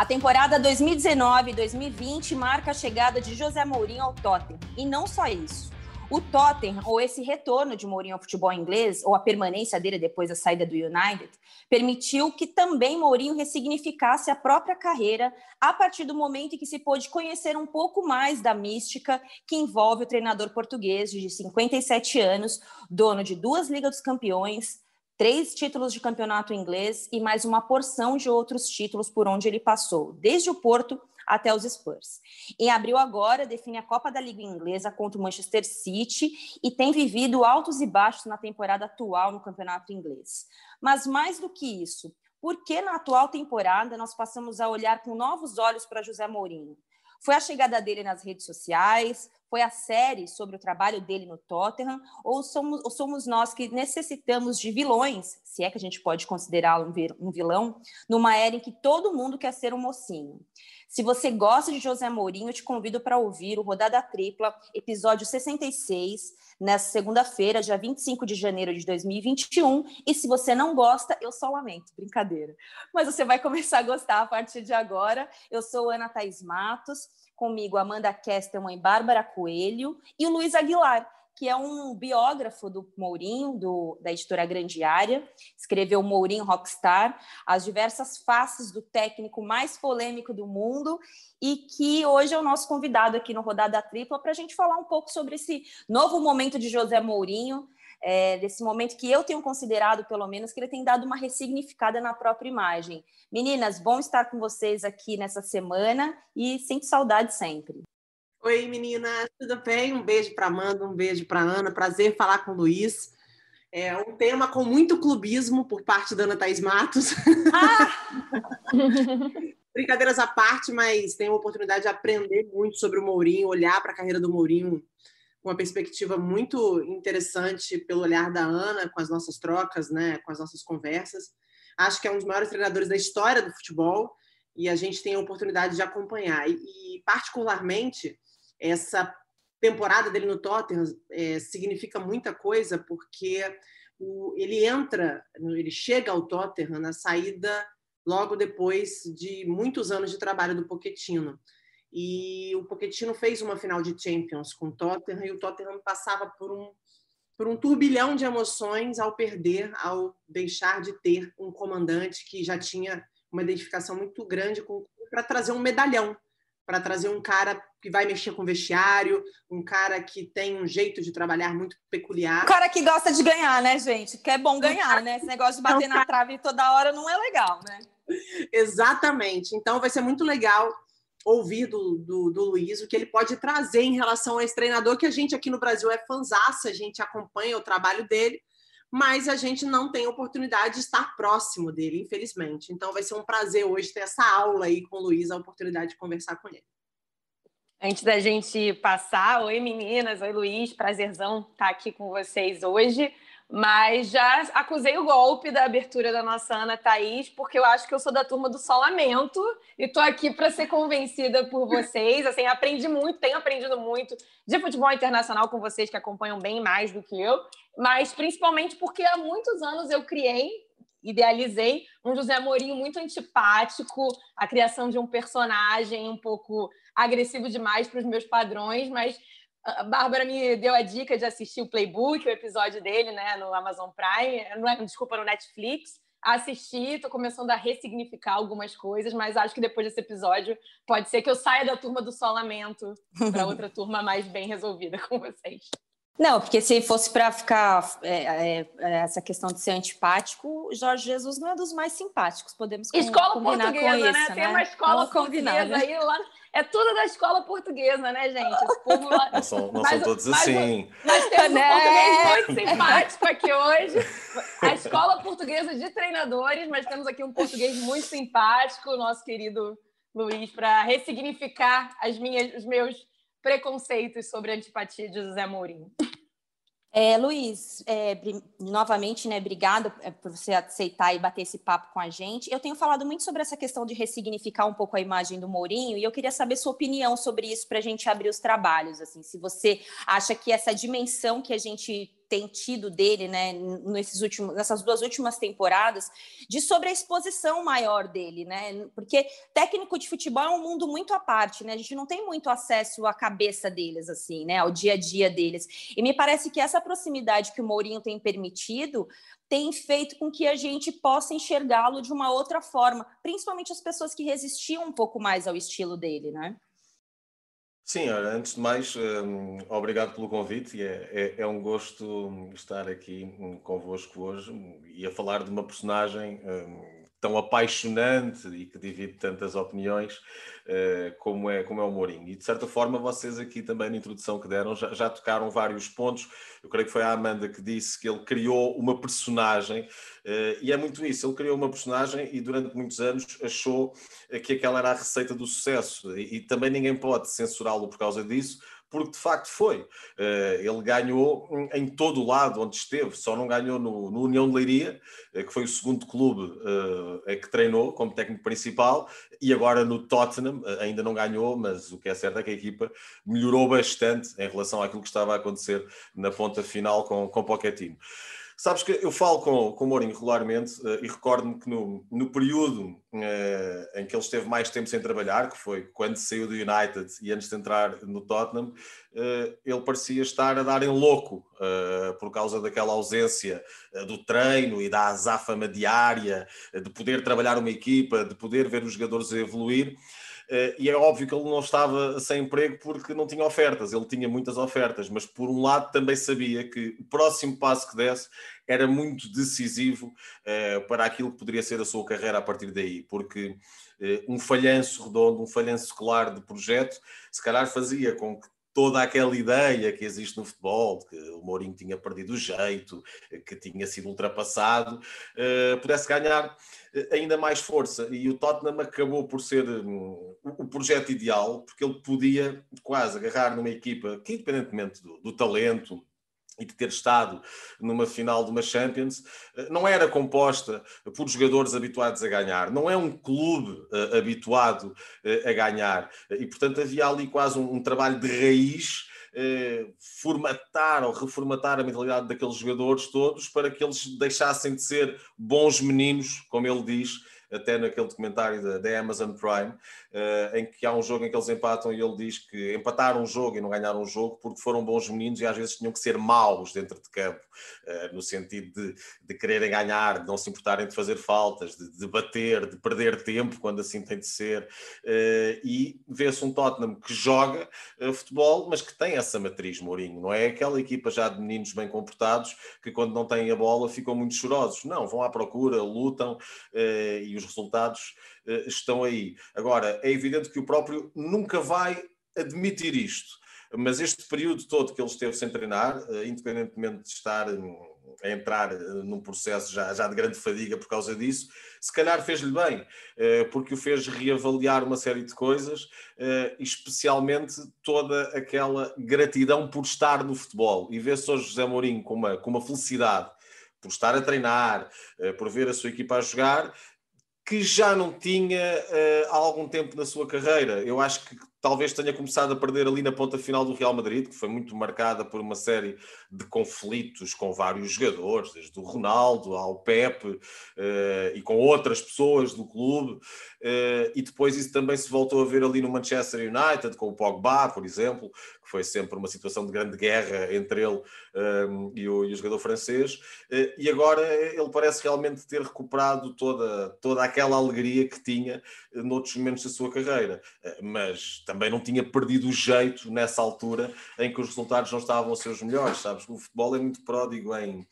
A temporada 2019-2020 marca a chegada de José Mourinho ao Tottenham. E não só isso. O Tottenham, ou esse retorno de Mourinho ao futebol inglês, ou a permanência dele depois da saída do United, permitiu que também Mourinho ressignificasse a própria carreira a partir do momento em que se pôde conhecer um pouco mais da mística que envolve o treinador português de 57 anos, dono de duas Ligas dos Campeões, três títulos de campeonato inglês e mais uma porção de outros títulos por onde ele passou, desde o Porto até os Spurs. Em abril agora, define a Copa da Liga Inglesa contra o Manchester City e tem vivido altos e baixos na temporada atual no campeonato inglês. Mas mais do que isso, por que na atual temporada nós passamos a olhar com novos olhos para José Mourinho? Foi a chegada dele nas redes sociais? Foi a série sobre o trabalho dele no Tottenham? Ou somos, ou somos nós que necessitamos de vilões, se é que a gente pode considerá-lo um vilão, numa era em que todo mundo quer ser um mocinho? Se você gosta de José Mourinho, te convido para ouvir o Rodada Tripla, episódio 66, nessa segunda-feira, dia 25 de janeiro de 2021. E se você não gosta, eu só lamento, brincadeira. Mas você vai começar a gostar a partir de agora. Eu sou Ana Thaís Matos, comigo Amanda Kestelman e Bárbara Coelho, e o Luiz Aguilar que é um biógrafo do Mourinho, do, da editora Grandiária, escreveu Mourinho Rockstar, as diversas faces do técnico mais polêmico do mundo, e que hoje é o nosso convidado aqui no Rodada Tripla para a gente falar um pouco sobre esse novo momento de José Mourinho, é, desse momento que eu tenho considerado, pelo menos, que ele tem dado uma ressignificada na própria imagem. Meninas, bom estar com vocês aqui nessa semana e sinto saudade sempre. Oi, meninas, tudo bem? Um beijo para Amanda, um beijo para Ana. Prazer falar com o Luiz. É um tema com muito clubismo por parte da Ana Thaís Matos. Ah! Brincadeiras à parte, mas tenho a oportunidade de aprender muito sobre o Mourinho, olhar para a carreira do Mourinho com uma perspectiva muito interessante pelo olhar da Ana, com as nossas trocas, né, com as nossas conversas. Acho que é um dos maiores treinadores da história do futebol e a gente tem a oportunidade de acompanhar. E, e particularmente, essa temporada dele no Tottenham é, significa muita coisa porque o, ele entra, ele chega ao Tottenham na saída logo depois de muitos anos de trabalho do Pochettino. E o Pochettino fez uma final de Champions com o Tottenham e o Tottenham passava por um por um turbilhão de emoções ao perder, ao deixar de ter um comandante que já tinha uma identificação muito grande para trazer um medalhão para trazer um cara que vai mexer com vestiário, um cara que tem um jeito de trabalhar muito peculiar. Um cara que gosta de ganhar, né, gente? Que é bom ganhar, né? Esse negócio de bater na trave toda hora não é legal, né? Exatamente. Então vai ser muito legal ouvir do, do, do Luiz o que ele pode trazer em relação a esse treinador que a gente aqui no Brasil é fanzaça, a gente acompanha o trabalho dele, mas a gente não tem oportunidade de estar próximo dele, infelizmente. Então vai ser um prazer hoje ter essa aula aí com o Luiz, a oportunidade de conversar com ele. Antes da gente passar, oi meninas, oi Luiz, prazerzão estar aqui com vocês hoje. Mas já acusei o golpe da abertura da nossa Ana Thaís, porque eu acho que eu sou da turma do Solamento e estou aqui para ser convencida por vocês. Assim, aprendi muito, tenho aprendido muito de futebol internacional com vocês que acompanham bem mais do que eu, mas principalmente porque há muitos anos eu criei, idealizei um José Mourinho muito antipático, a criação de um personagem um pouco agressivo demais para os meus padrões, mas a Bárbara me deu a dica de assistir o Playbook, o episódio dele, né, no Amazon Prime, não é, desculpa, no Netflix. Assisti, estou começando a ressignificar algumas coisas, mas acho que depois desse episódio pode ser que eu saia da turma do solamento para outra turma mais bem resolvida com vocês. Não, porque se fosse para ficar é, é, é, essa questão de ser antipático, Jorge Jesus não é dos mais simpáticos, podemos escola combinar portuguesa, com né? isso, Tem né? uma escola portuguesa aí lá. É tudo da escola portuguesa, né, gente? Esse povo lá... Não são, não são todos mas, assim. Nós temos um português muito simpático aqui hoje. A escola portuguesa de treinadores, mas temos aqui um português muito simpático, o nosso querido Luiz, para ressignificar as minhas, os meus preconceitos sobre a antipatia de José Mourinho. É, Luiz, é, novamente, né, obrigada é, por você aceitar e bater esse papo com a gente. Eu tenho falado muito sobre essa questão de ressignificar um pouco a imagem do Mourinho e eu queria saber sua opinião sobre isso para a gente abrir os trabalhos. Assim, se você acha que essa dimensão que a gente tem tido dele, né, nesses últimos, nessas duas últimas temporadas, de sobre a exposição maior dele, né? Porque técnico de futebol é um mundo muito à parte, né? A gente não tem muito acesso à cabeça deles, assim, né? Ao dia a dia deles. E me parece que essa proximidade que o Mourinho tem permitido tem feito com que a gente possa enxergá-lo de uma outra forma, principalmente as pessoas que resistiam um pouco mais ao estilo dele, né? Sim, antes de mais, um, obrigado pelo convite é, é, é, um gosto estar aqui convosco hoje e a falar de uma personagem um, tão apaixonante e que divide tantas opiniões uh, como, é, como é o Mourinho. E de certa forma, vocês aqui também na introdução que deram já, já, tocaram vários pontos. Eu creio que foi a Amanda que disse que ele criou uma personagem, uh, e é muito isso. Ele criou uma personagem e durante muitos anos achou que aquela era a receita do sucesso, e, e também ninguém pode censurá-lo por causa disso porque de facto foi. Eh, ele ganhou em todo o lado onde esteve, só não ganhou no, no União de Leiria, eh, que foi o segundo clube uh, que treinou como técnico principal, e agora no Tottenham, ainda não ganhou, mas o que é certo é que a equipa melhorou bastante em relação àquilo que estava a acontecer na ponta final com, com Pochettino. Sabes que eu falo com, com o Mourinho regularmente uh, e recordo-me que no, no período uh, em que ele esteve mais tempo sem trabalhar, que foi quando saiu do United e antes de entrar no Tottenham, uh, ele parecia estar a dar em louco por causa daquela ausência do treino e da azáfama diária, de poder trabalhar uma equipa, de poder ver os jogadores evoluir. Uh, e é óbvio que ele não estava sem emprego porque não tinha ofertas, ele tinha muitas ofertas, mas por um lado também sabia que o próximo passo que desse era muito decisivo uh, para aquilo que poderia ser a sua carreira a partir daí, porque uh, um falhanço redondo, um falhanço claro de projeto, se calhar fazia com que toda aquela ideia que existe no futebol, que o Mourinho tinha perdido o jeito, que tinha sido ultrapassado, pudesse ganhar ainda mais força. E o Tottenham acabou por ser um, o projeto ideal, porque ele podia quase agarrar numa equipa que, independentemente do, do talento, e de ter estado numa final de uma Champions, não era composta por jogadores habituados a ganhar, não é um clube uh, habituado uh, a ganhar, e portanto havia ali quase um, um trabalho de raiz eh, formatar ou reformatar a mentalidade daqueles jogadores todos para que eles deixassem de ser bons meninos, como ele diz, até naquele documentário da, da Amazon Prime, uh, em que há um jogo em que eles empatam e ele diz que empataram um jogo e não ganharam um jogo porque foram bons meninos e às vezes tinham que ser maus dentro de campo, uh, no sentido de, de quererem ganhar, de não se importarem de fazer faltas, de, de bater, de perder tempo quando assim tem de ser. Uh, e vê-se um Tottenham que joga futebol, mas que tem essa matriz, Mourinho, não é aquela equipa já de meninos bem comportados que quando não têm a bola ficam muito chorosos. Não, vão à procura, lutam e os resultados uh, estão aí. Agora, é evidente que o próprio nunca vai admitir isto, mas este período todo que ele esteve sem treinar, uh, independentemente de estar um, a entrar uh, num processo já, já de grande fadiga por causa disso, se calhar fez-lhe bem, porque o fez reavaliar uma série de coisas, especialmente toda aquela gratidão por estar no futebol. E vê-se hoje José Mourinho com uma, com uma felicidade por estar a treinar, por ver a sua equipa a jogar, que já não tinha uh, há algum tempo na sua carreira. Eu acho que talvez tenha começado a perder ali na ponta final do Real Madrid, que foi muito marcada por uma série de conflitos com vários jogadores, desde o Ronaldo ao Pepe uh, e com outras pessoas do clube. Uh, e depois isso também se voltou a ver ali no Manchester United, com o Pogba, por exemplo, que foi sempre uma situação de grande guerra entre ele um, e, o, e, o, jogador francês. E agora ele parece realmente ter recuperado toda, toda aquela alegria que tinha noutros momentos da sua carreira. mas também não tinha perdido o jeito nessa altura em que os resultados não estavam a ser os melhores, sabes? O futebol é muito pródigo em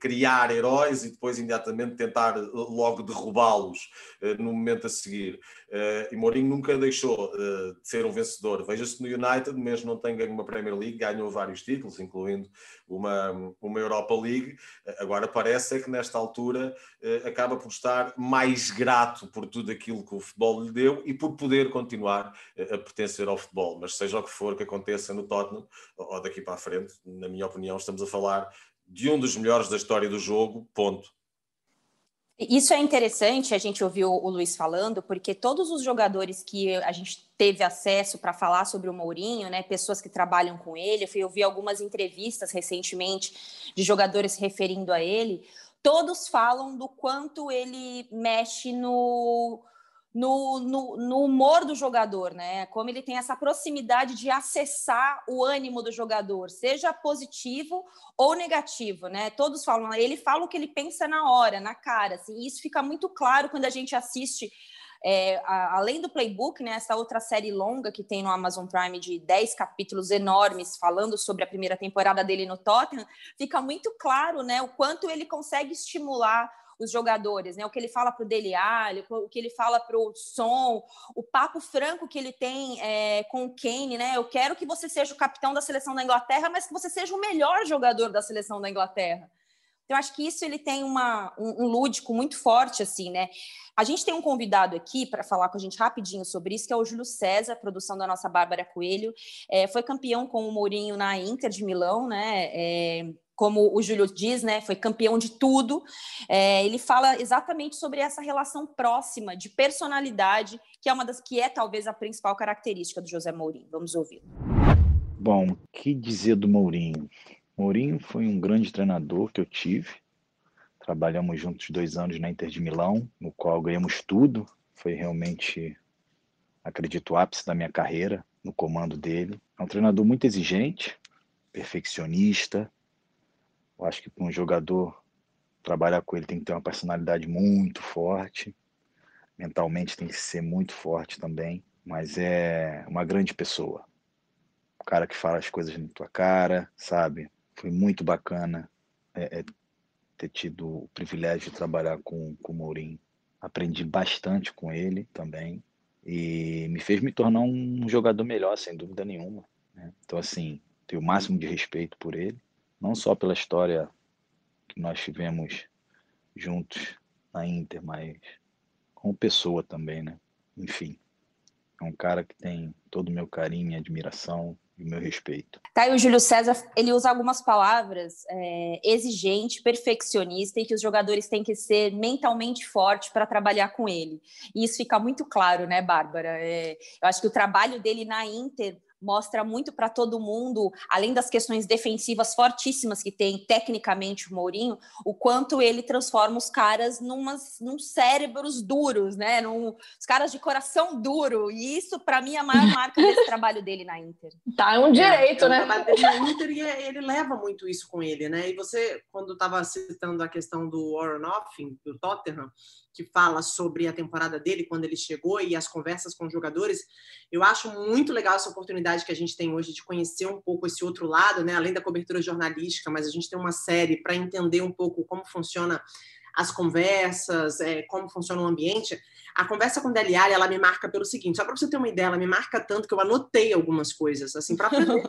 criar heróis e depois imediatamente tentar eh, logo derrubá-los uh, no momento a seguir. E Mourinho nunca deixou de ser um vencedor. Veja-se no United, mesmo não tem ganho uma Premier League, ganhou vários títulos, incluindo uma, uma Europa League. Agora parece é que nesta altura acaba por estar mais grato por tudo aquilo que o futebol lhe deu e por poder continuar a pertencer ao futebol. Mas seja o que for que aconteça no Tottenham, ou daqui para a frente, na minha opinião, estamos a falar de um dos melhores da história do jogo, ponto. Isso é interessante a gente ouvir o Luiz falando, porque todos os jogadores que a gente teve acesso para falar sobre o Mourinho, né, pessoas que trabalham com ele, eu vi algumas entrevistas recentemente de jogadores referindo a ele, todos falam do quanto ele mexe no, no, no, no, humor do jogador, né? Como ele tem essa proximidade de acessar o ânimo do jogador, seja positivo ou negativo, né? Todos falam, ele fala o que ele pensa na hora, na cara, assim, e isso fica muito claro quando a gente assiste. É, a, além do playbook, né, essa outra série longa que tem no Amazon Prime de 10 capítulos enormes falando sobre a primeira temporada dele no Tottenham, fica muito claro né, o quanto ele consegue estimular os jogadores, né? O que ele fala para o Dele Alli, o que ele fala para o Som, o papo franco que ele tem é, com o Kane, né? Eu quero que você seja o capitão da seleção da Inglaterra, mas que você seja o melhor jogador da seleção da Inglaterra. Então, acho que isso ele tem uma, um, um lúdico muito forte, assim, né? A gente tem um convidado aqui para falar com a gente rapidinho sobre isso, que é o Júlio César, produção da nossa Bárbara Coelho. É, foi campeão com o Mourinho na Inter de Milão, né? É, como o Júlio diz, né, foi campeão de tudo. É, ele fala exatamente sobre essa relação próxima de personalidade, que é uma das que é talvez a principal característica do José Mourinho. Vamos ouvir. Bom, que dizer do Mourinho? Mourinho foi um grande treinador que eu tive. Trabalhamos juntos dois anos na Inter de Milão, no qual ganhamos tudo. Foi realmente, acredito, o ápice da minha carreira no comando dele. É um treinador muito exigente, perfeccionista, eu acho que para um jogador trabalhar com ele tem que ter uma personalidade muito forte, mentalmente tem que ser muito forte também, mas é uma grande pessoa. O cara que fala as coisas na tua cara, sabe? Foi muito bacana é, é, ter tido o privilégio de trabalhar com, com o Mourinho. Aprendi bastante com ele também e me fez me tornar um jogador melhor, sem dúvida nenhuma. Né? Então, assim, tenho o máximo de respeito por ele não só pela história que nós tivemos juntos na Inter, mas como pessoa também, né? Enfim, é um cara que tem todo o meu carinho admiração e meu respeito. Tá, e o Júlio César, ele usa algumas palavras, é, exigente, perfeccionista, e que os jogadores têm que ser mentalmente fortes para trabalhar com ele. E isso fica muito claro, né, Bárbara? É, eu acho que o trabalho dele na Inter mostra muito para todo mundo, além das questões defensivas fortíssimas que tem tecnicamente o Mourinho, o quanto ele transforma os caras numas, num cérebros duros, né? Num, os caras de coração duro. E isso, para mim, é a maior marca desse trabalho dele na Inter. Tá, é um direito, é, né? O trabalho dele na Inter e é, ele leva muito isso com ele, né? E você, quando estava citando a questão do Warren Offing, do Tottenham, que fala sobre a temporada dele, quando ele chegou e as conversas com os jogadores. Eu acho muito legal essa oportunidade que a gente tem hoje de conhecer um pouco esse outro lado, né? além da cobertura jornalística, mas a gente tem uma série para entender um pouco como funciona as conversas, é, como funciona o ambiente. A conversa com Alli, ela me marca pelo seguinte, só para você ter uma ideia, ela me marca tanto que eu anotei algumas coisas, assim, para aprender.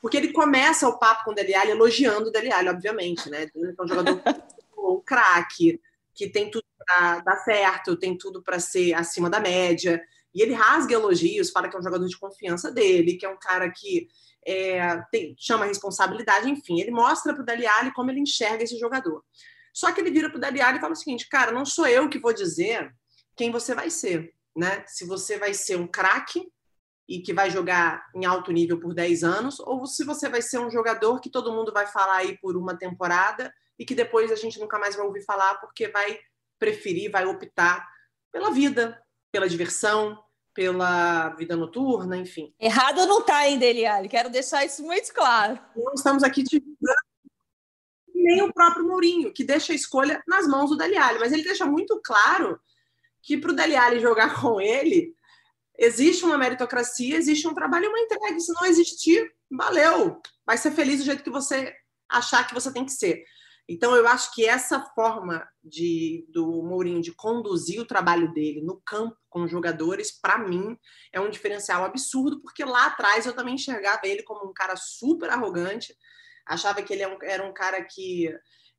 Porque ele começa o papo com o Dele Alli elogiando o Dele Alli, obviamente, né? Ele é um jogador um craque, que tem tudo para dar certo, tem tudo para ser acima da média. E ele rasga elogios, fala que é um jogador de confiança dele, que é um cara que é, tem, chama responsabilidade, enfim. Ele mostra para o Dali como ele enxerga esse jogador. Só que ele vira para o Dali e fala o seguinte: cara, não sou eu que vou dizer quem você vai ser. Né? Se você vai ser um craque e que vai jogar em alto nível por 10 anos, ou se você vai ser um jogador que todo mundo vai falar aí por uma temporada e que depois a gente nunca mais vai ouvir falar porque vai preferir, vai optar pela vida, pela diversão, pela vida noturna, enfim. Errado não está, hein, Deliane? Quero deixar isso muito claro. Não estamos aqui te nem o próprio Mourinho, que deixa a escolha nas mãos do Dele mas ele deixa muito claro que para o Dele jogar com ele, existe uma meritocracia, existe um trabalho e uma entrega. Se não existir, valeu. Vai ser feliz do jeito que você achar que você tem que ser. Então, eu acho que essa forma de, do Mourinho de conduzir o trabalho dele no campo com jogadores, para mim, é um diferencial absurdo, porque lá atrás eu também enxergava ele como um cara super arrogante, achava que ele é era um cara que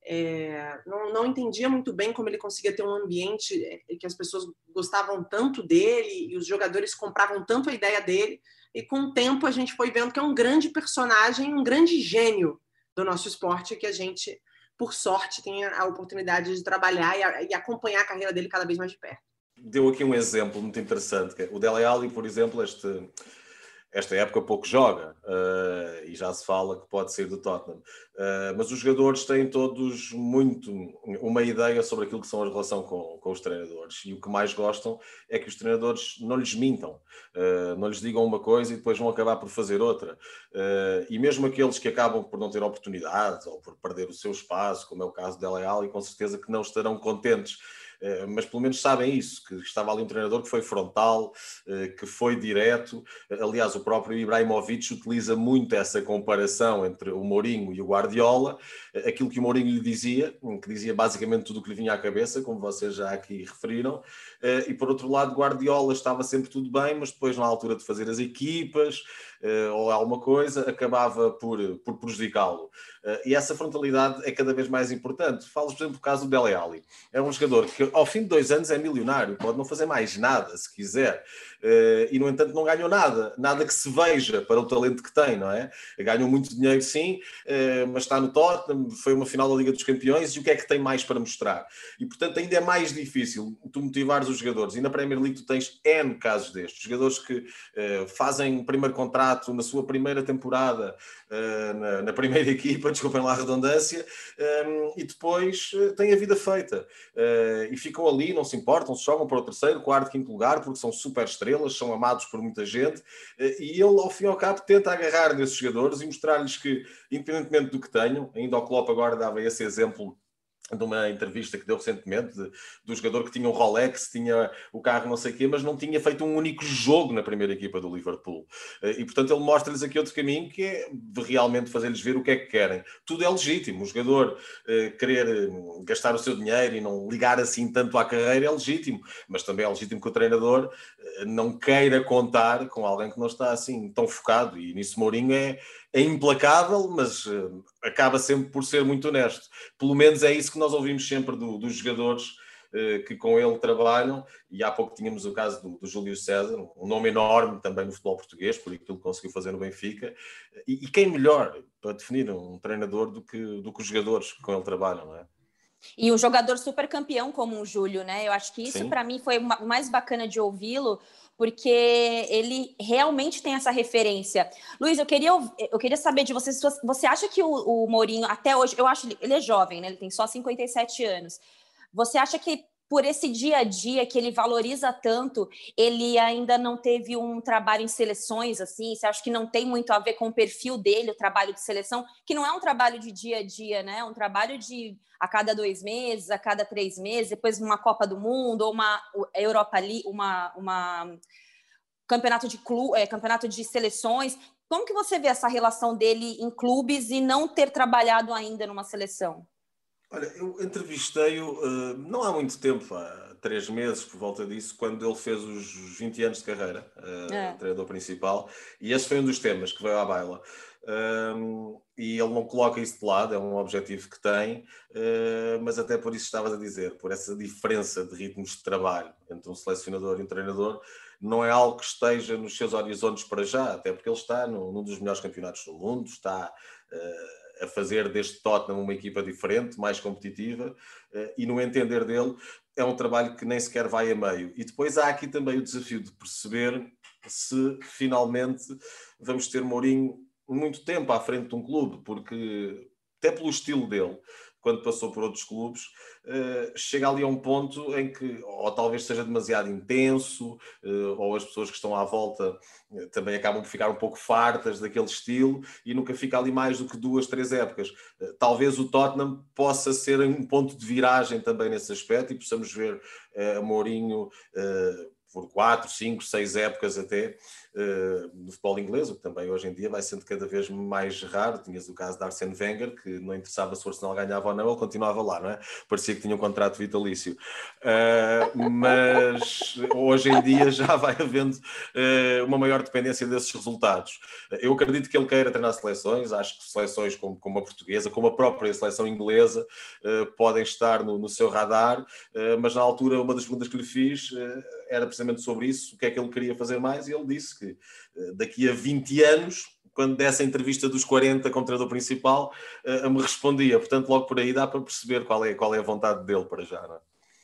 é, não, não entendia muito bem como ele conseguia ter um ambiente é, que as pessoas gostavam tanto dele e os jogadores compravam tanto a ideia dele. E com o tempo a gente foi vendo que é um grande personagem, um grande gênio do nosso esporte que a gente por sorte, tenha a oportunidade de trabalhar e, a, e acompanhar a carreira dele cada vez mais de perto. Deu aqui um exemplo muito interessante. É o Dele Alli, por exemplo, este esta época pouco joga uh, e já se fala que pode sair do Tottenham. Uh, mas os jogadores têm todos muito uma ideia sobre aquilo que são a relação com, com os treinadores. E o que mais gostam é que os treinadores não lhes mintam, uh, não lhes digam uma coisa e depois vão acabar por fazer outra. e mesmo aqueles que acabam por não ter oportunidades ou por perder o seu espaço, como é o caso Dele Alli, com certeza que não estarão contentes mas pelo menos sabem isso, que estava ali um treinador que foi frontal, eh, que foi direto. Aliás, o próprio Ibrahimovic utiliza muito essa comparação entre o Mourinho e o Guardiola, eh, aquilo que o Mourinho lhe dizia, que dizia basicamente tudo o que lhe vinha à cabeça, como vocês já aqui referiram, e por outro lado, Guardiola estava sempre tudo bem, mas depois na altura de fazer as equipas, ou alguma coisa, acabava por, por prejudicá-lo. E essa frontalidade é cada vez mais importante. Falo, por exemplo, do caso do Dele Alli. É um jogador que, ao fim de dois anos, é milionário, pode não fazer mais nada, se quiser. Uh, e, no entanto, não ganhou nada. Nada que se veja para o talento que tem, não é? Ganhou muito dinheiro, sim, mas está no Tottenham, foi uma final da Liga dos Campeões, e o que é que tem mais para mostrar? E, portanto, ainda é mais difícil tu motivares os jogadores. E na Premier League tu tens N casos destes. Jogadores que fazem o primeiro contrato na sua primeira temporada na, na, primeira equipa, desculpem lá a redundância, e depois têm a vida feita. Uh, e ficam ali, não se importam, se jogam para o terceiro, quarto, quinto lugar, porque são super estrelas, são amados por muita gente, e ele, ao fim e ao cabo, tenta agarrar nesses jogadores e mostrar-lhes que, independentemente do que tenham, ainda o Klopp agora dava esse exemplo de uma entrevista que deu recentemente de, do jogador que tinha um Rolex, tinha o carro não sei o quê, mas não tinha feito um único jogo na primeira equipa do Liverpool. Eh, e, portanto, ele mostra-lhes aqui outro caminho que é de realmente fazer-lhes ver o que é que querem. Tudo é legítimo. O jogador eh, querer hum, gastar o seu dinheiro e não ligar assim tanto à carreira é legítimo, mas também é legítimo que o treinador eh, não queira contar com alguém que não está assim tão focado. E nisso Mourinho é é implacável, mas uh, acaba sempre por ser muito honesto. Pelo menos é isso que nós ouvimos sempre do, dos jogadores uh, que com ele trabalham. E há pouco tínhamos o caso do, do Júlio César, um nome enorme também no futebol português, por aquilo que conseguiu fazer no Benfica. E, e quem melhor para definir um treinador do que, do que os jogadores que com ele trabalham, não é? E um jogador super campeão como o Júlio, né? Eu acho que isso para mim foi o mais bacana de ouvi-lo, porque ele realmente tem essa referência. Luiz, eu queria, eu queria saber de você, você acha que o, o Mourinho, até hoje, eu acho ele é jovem, né? Ele tem só 57 anos. Você acha que por esse dia a dia que ele valoriza tanto, ele ainda não teve um trabalho em seleções assim? Você acha que não tem muito a ver com o perfil dele, o trabalho de seleção, que não é um trabalho de dia a dia, né? É um trabalho de a cada dois meses, a cada três meses, depois uma Copa do Mundo ou uma Europa League, uma, uma campeonato de clu, é, campeonato de seleções. Como que você vê essa relação dele em clubes e não ter trabalhado ainda numa seleção? Olha, eu entrevistei-o uh, não há muito tempo, há três meses por volta disso, quando ele fez os 20 anos de carreira, uh, é. treinador principal, e esse foi um dos temas que veio à baila. Um, e ele não coloca isso de lado, é um objetivo que tem, uh, mas até por isso estavas a dizer, por essa diferença de ritmos de trabalho entre um selecionador e um treinador, não é algo que esteja nos seus horizontes para já, até porque ele está no, num dos melhores campeonatos do mundo, está. Uh, a fazer deste Tottenham uma equipa diferente, mais competitiva, eh, e no entender dele é um trabalho que nem sequer vai a meio. E depois há aqui também o desafio de perceber se finalmente vamos ter Mourinho muito tempo à frente de um clube, porque até pelo estilo dele, quando passou por outros clubes, uh, chega ali a um ponto em que, ou talvez seja demasiado intenso, uh, ou as pessoas que estão à volta uh, também acabam por ficar um pouco fartas daquele estilo e nunca fica ali mais do que duas, três épocas. talvez o Tottenham possa ser um ponto de viragem também nesse aspecto e possamos ver Mourinho por quatro, cinco, seis épocas até no futebol inglês, o que também hoje em dia vai sendo cada vez mais raro. Tinhas o caso de Arsene Wenger, que não interessava se o Arsenal ganhava ou não, ele continuava lá, não é? Parecia que tinha um contrato vitalício. Uh, mas hoje em dia já vai havendo uh, uma maior dependência desses resultados. Eu acredito que ele queira treinar seleções, acho que seleções como, como a portuguesa, como a própria seleção inglesa, podem estar no, no seu radar, mas na altura uma das perguntas que lhe fiz era precisamente sobre isso, o que é que ele queria fazer mais, e ele disse que eh, daqui a 20 anos quando desse a entrevista dos 40 como treinador principal, uh, me respondia. Portanto, logo por aí dá para perceber qual é, qual é a vontade dele para já. Não é?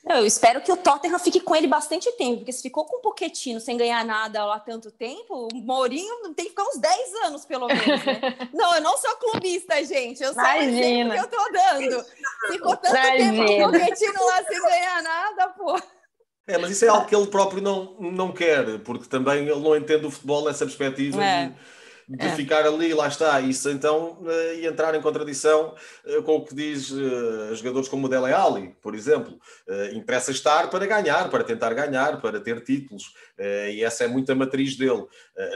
Eu espero que o Tottenham fique com ele bastante tempo, porque se ficou com um Poquetino sem ganhar nada lá tanto tempo, o Mourinho tem que ficar uns 10 anos, pelo menos, né? não, eu não sou clubista, gente. Eu sou o que eu tô dando. Ficou tanto Imagina. tempo com o Poquetino lá sem ganhar nada, pô. É, mas isso é algo que ele próprio não, não quer, porque também ele não entende o futebol nessa perspectiva. É. De de é. ficar ali, lá está, isso então, uh, e entrar em contradição uh, com o que diz uh, jogadores como o Dele Alli, por exemplo. interessa estar para ganhar, para tentar ganhar, para ter títulos, e essa é muito a matriz dele.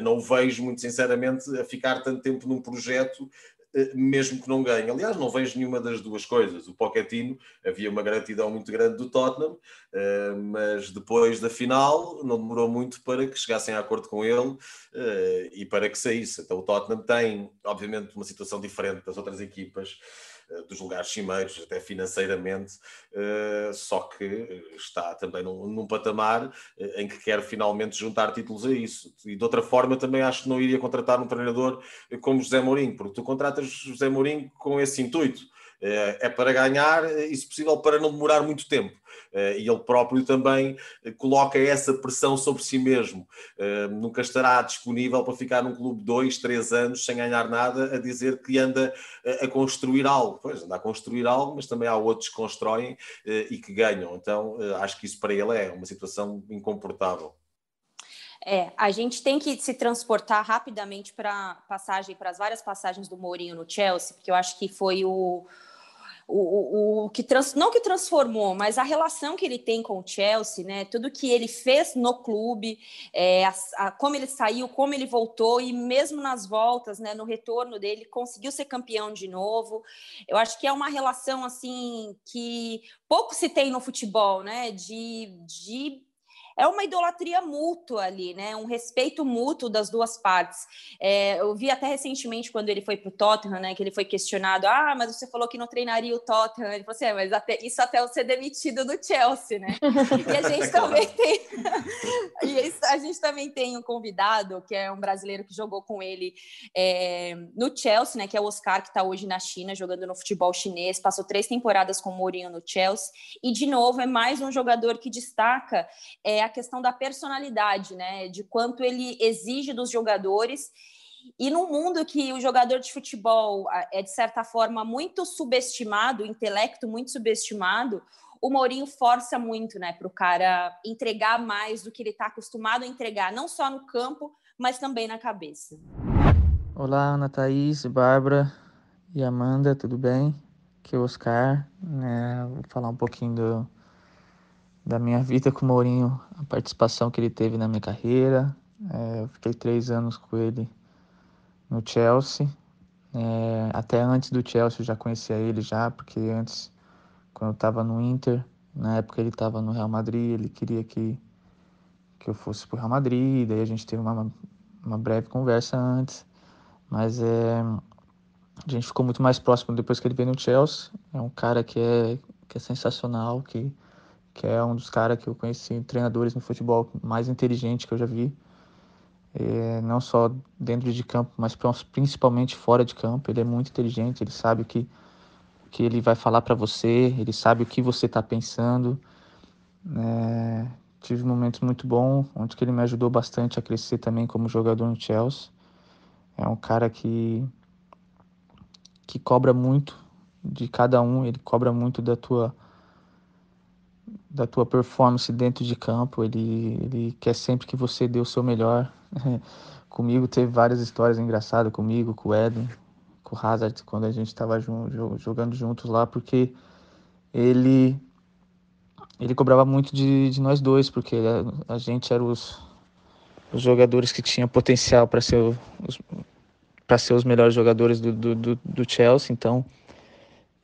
não o vejo, muito sinceramente, a ficar tanto tempo num projeto eh, mesmo que não ganhe. Aliás, não vejo nenhuma das duas coisas. O Pochettino, havia uma gratidão muito grande do Tottenham, eh, mas depois da final não demorou muito para que chegassem a acordo com ele eh, e para que saísse. Então o Tottenham tem, obviamente, uma situação diferente das outras equipas, eh, dos lugares cimeiros, até financeiramente, eh, só que está também num, num, patamar eh, em que quer finalmente juntar títulos a isso. E de outra forma, também acho que não iria contratar um treinador como José Mourinho, porque tu contratas José Mourinho com esse intuito. É para ganhar e, se possível, para não demorar muito tempo. Eh, e ele próprio também eh, coloca essa pressão sobre si mesmo. Eh, nunca estará disponível para ficar num clube dois, três anos sem ganhar nada, a dizer que anda a construir algo. Pois, anda a construir algo, mas também há outros que constroem e que ganham. Então, acho que isso para ele é uma situação incomportável. É, a gente tem que se transportar rapidamente para passagem, para as várias passagens do Mourinho no Chelsea, porque eu acho que foi o, o, o, o, que trans, não que transformou, mas a relação que ele tem com o Chelsea, né? Tudo que ele fez no clube, é, a, a, como ele saiu, como ele voltou e mesmo nas voltas, né? No retorno dele, conseguiu ser campeão de novo. Eu acho que é uma relação assim que pouco se tem no futebol, né? De, de é uma idolatria mútua ali, né? Um respeito mútuo das duas partes. É, eu vi até recentemente quando ele foi para o Tottenham, né? Que ele foi questionado: ah, mas você falou que não treinaria o Tottenham. Ele falou assim: é, mas até, isso até eu ser demitido do Chelsea, né? E a gente também tem. e isso, a gente também tem um convidado que é um brasileiro que jogou com ele é, no Chelsea, né? Que é o Oscar, que está hoje na China jogando no futebol chinês. Passou três temporadas com o Mourinho no Chelsea. E de novo é mais um jogador que destaca é, a questão da personalidade, né? De quanto ele exige dos jogadores. E num mundo que o jogador de futebol é, de certa forma, muito subestimado, o intelecto muito subestimado, o Mourinho força muito, né, para o cara entregar mais do que ele está acostumado a entregar, não só no campo, mas também na cabeça. Olá, Ana Thaís, Bárbara e Amanda, tudo bem? Aqui é o Oscar, né, vou falar um pouquinho do, da minha vida com o Mourinho, a participação que ele teve na minha carreira. É, eu fiquei três anos com ele no Chelsea. É, até antes do Chelsea eu já conhecia ele já, porque antes, quando eu estava no Inter, na época ele estava no Real Madrid, ele queria que, que eu fosse para o Real Madrid, daí a gente teve uma, uma breve conversa antes, mas é, a gente ficou muito mais próximo depois que ele veio no Chelsea. É um cara que é, que é sensacional, que que é um dos caras que eu conheci, treinadores no futebol mais inteligente que eu já vi. É, não só dentro de campo, mas principalmente fora de campo. Ele é muito inteligente, ele sabe o que, que ele vai falar para você, ele sabe o que você está pensando. É, tive momentos muito bons, onde ele me ajudou bastante a crescer também como jogador no Chelsea. É um cara que, que cobra muito de cada um, ele cobra muito da tua da tua performance dentro de campo. Ele, ele quer sempre que você dê o seu melhor. comigo teve várias histórias engraçadas comigo, com o Eden, com o Hazard, quando a gente estava jogando juntos lá, porque ele ele cobrava muito de, de nós dois, porque a, a gente era os, os jogadores que tinham potencial para ser para ser os melhores jogadores do, do, do, do Chelsea, então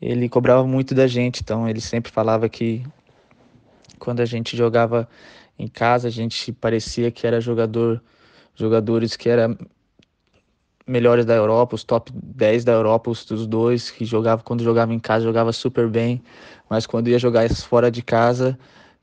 ele cobrava muito da gente, então ele sempre falava que quando a gente jogava em casa, a gente parecia que era jogador, jogadores que eram melhores da Europa, os top 10 da Europa, os dos dois que jogavam quando jogava em casa, jogava super bem, mas quando ia jogar fora de casa,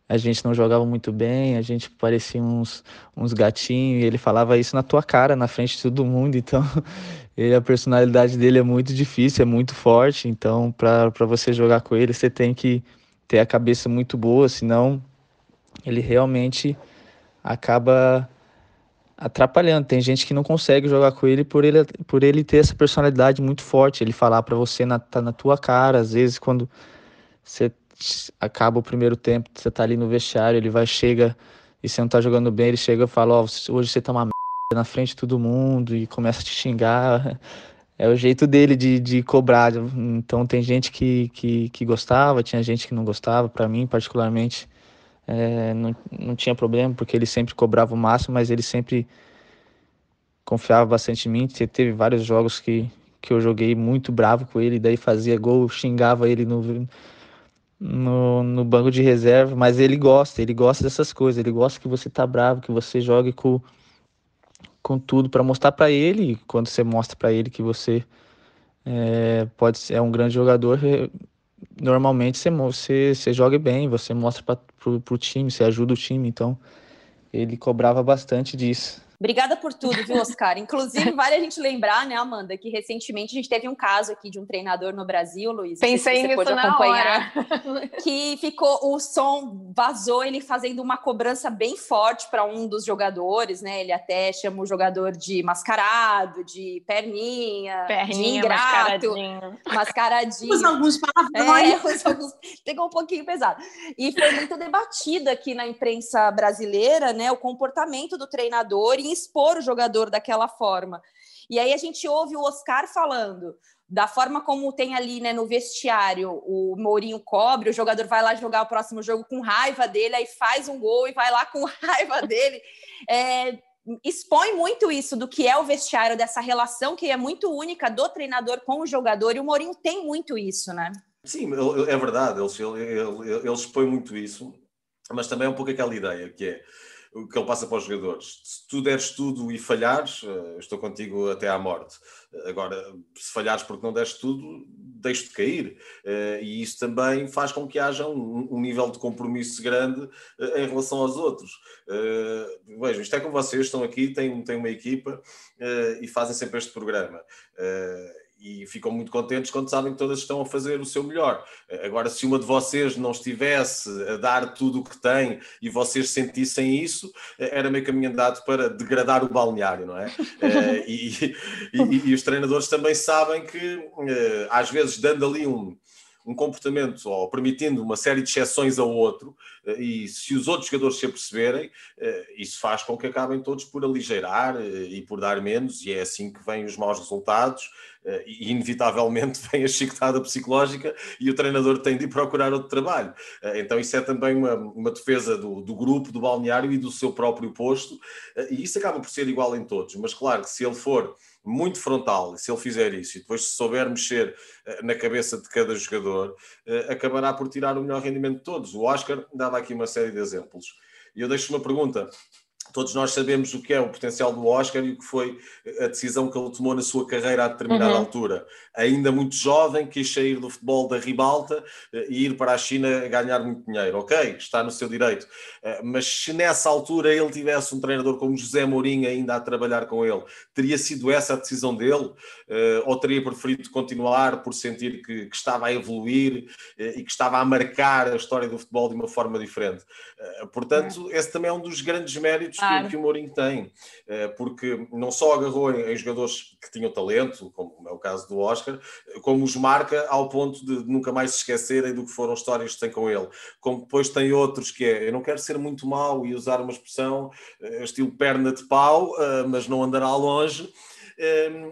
a gente não jogava muito bem, a gente parecia uns, uns gatinhos, e ele falava isso na tua cara, na frente de todo mundo, então ele, a personalidade dele é muito difícil, é muito forte, então para você jogar com ele, você tem que ter a cabeça muito boa, senão ele realmente acaba atrapalhando. Tem gente que não consegue jogar com ele por ele, por ele ter essa personalidade muito forte, ele falar para você na, tá na tua cara, às vezes quando você acaba o primeiro tempo, você tá ali no vestiário, ele vai, chega e você não tá jogando bem, ele chega e fala, ó, oh, hoje você tá uma merda na frente de todo mundo e começa a te xingar. É o jeito dele de, de cobrar. Então tem gente que, que, que gostava, tinha gente que não gostava. Para mim, particularmente, é, não, não tinha problema, porque ele sempre cobrava o máximo, mas ele sempre confiava bastante em mim. Teve vários jogos que, que eu joguei muito bravo com ele, daí fazia gol, xingava ele no, no, no banco de reserva, mas ele gosta, ele gosta dessas coisas, ele gosta que você tá bravo, que você jogue com, com tudo para mostrar para ele, quando você mostra para ele que você é, pode é um grande jogador, normalmente você, você, você joga bem, você mostra para o time, você ajuda o time, então ele cobrava bastante disso. Obrigada por tudo, viu, Oscar? Inclusive, vale a gente lembrar, né, Amanda, que recentemente a gente teve um caso aqui de um treinador no Brasil, Luiz. Pensei se nisso na acompanhar, hora. Que ficou, o som vazou, ele fazendo uma cobrança bem forte para um dos jogadores, né? Ele até chama o jogador de mascarado, de perninha, perninha de ingrato, mascaradinho. mascaradinho. Usa alguns palavrões. É, usa alguns... Pegou um pouquinho pesado. E foi muito debatido aqui na imprensa brasileira, né? O comportamento do treinador em expor o jogador daquela forma. E aí a gente ouve o Oscar falando da forma como tem ali né, no vestiário o Mourinho cobre, o jogador vai lá jogar o próximo jogo com raiva dele, aí faz um gol e vai lá com raiva dele. É, expõe muito isso do que é o vestiário, dessa relação que é muito única do treinador com o jogador, e o Mourinho tem muito isso, né? Sim, é verdade, ele, ele, ele expõe muito isso, mas também é um pouco aquela ideia que é o que ele passa para os jogadores. Se tu deres tudo e falhares, eh, estou contigo até à morte. Agora, se falhares porque não deste tudo, deixo-te cair. Eh, e isso também faz com que haja um, nível de compromisso grande eh, em relação aos outros. Vejam, isto é como vocês estão aqui, têm, têm uma equipa e fazem sempre este programa e ficam muito contentes quando sabem que todas estão a fazer o seu melhor. Agora, se uma de vocês não estivesse a dar tudo o que tem e vocês sentissem isso, era meio caminho andado para degradar o balneário, não é? Eh, e, e, e, os treinadores também sabem que, eh, às vezes, dando ali um, um comportamento ou permitindo uma série de exceções ao outro, eh, e se os outros jogadores se aperceberem, isso faz com que acabem todos por aligeirar e por dar menos, e é assim que vêm os maus resultados uh, inevitavelmente vem a chicotada psicológica e o treinador tem de ir procurar outro trabalho. Então isso é também uma, uma defesa do, do, grupo, do balneário e do seu próprio posto, e isso acaba por ser igual em todos, mas claro que se ele for muito frontal, se ele fizer isso e depois se souber mexer na cabeça de cada jogador, acabará por tirar o melhor rendimento de todos. O Oscar dava aqui uma série de exemplos. E eu deixo uma pergunta todos nós sabemos o que é o potencial do Oscar e o que foi a decisão que ele tomou na sua carreira a determinada uhum. altura. Ainda muito jovem, quis sair do futebol da ribalta eh, e ir para a China ganhar muito dinheiro. Ok, está no seu direito. Eh, mas se nessa altura ele tivesse um treinador como José Mourinho ainda a trabalhar com ele, teria sido essa a decisão dele? Eh, ou teria preferido continuar por sentir que, que estava a evoluir e que estava a marcar a história do futebol de uma forma diferente? Portanto, esse também é um dos grandes méritos claro. que, o Mourinho tem, eh, porque não só agarrou em, jogadores que tinham talento, como é o caso do Oscar, como os marca ao ponto de nunca mais se esquecerem do que foram histórias que têm com ele. Como depois tem outros que é, eu não quero ser muito mau e usar uma expressão eh, estilo perna de pau, eh, mas não andará longe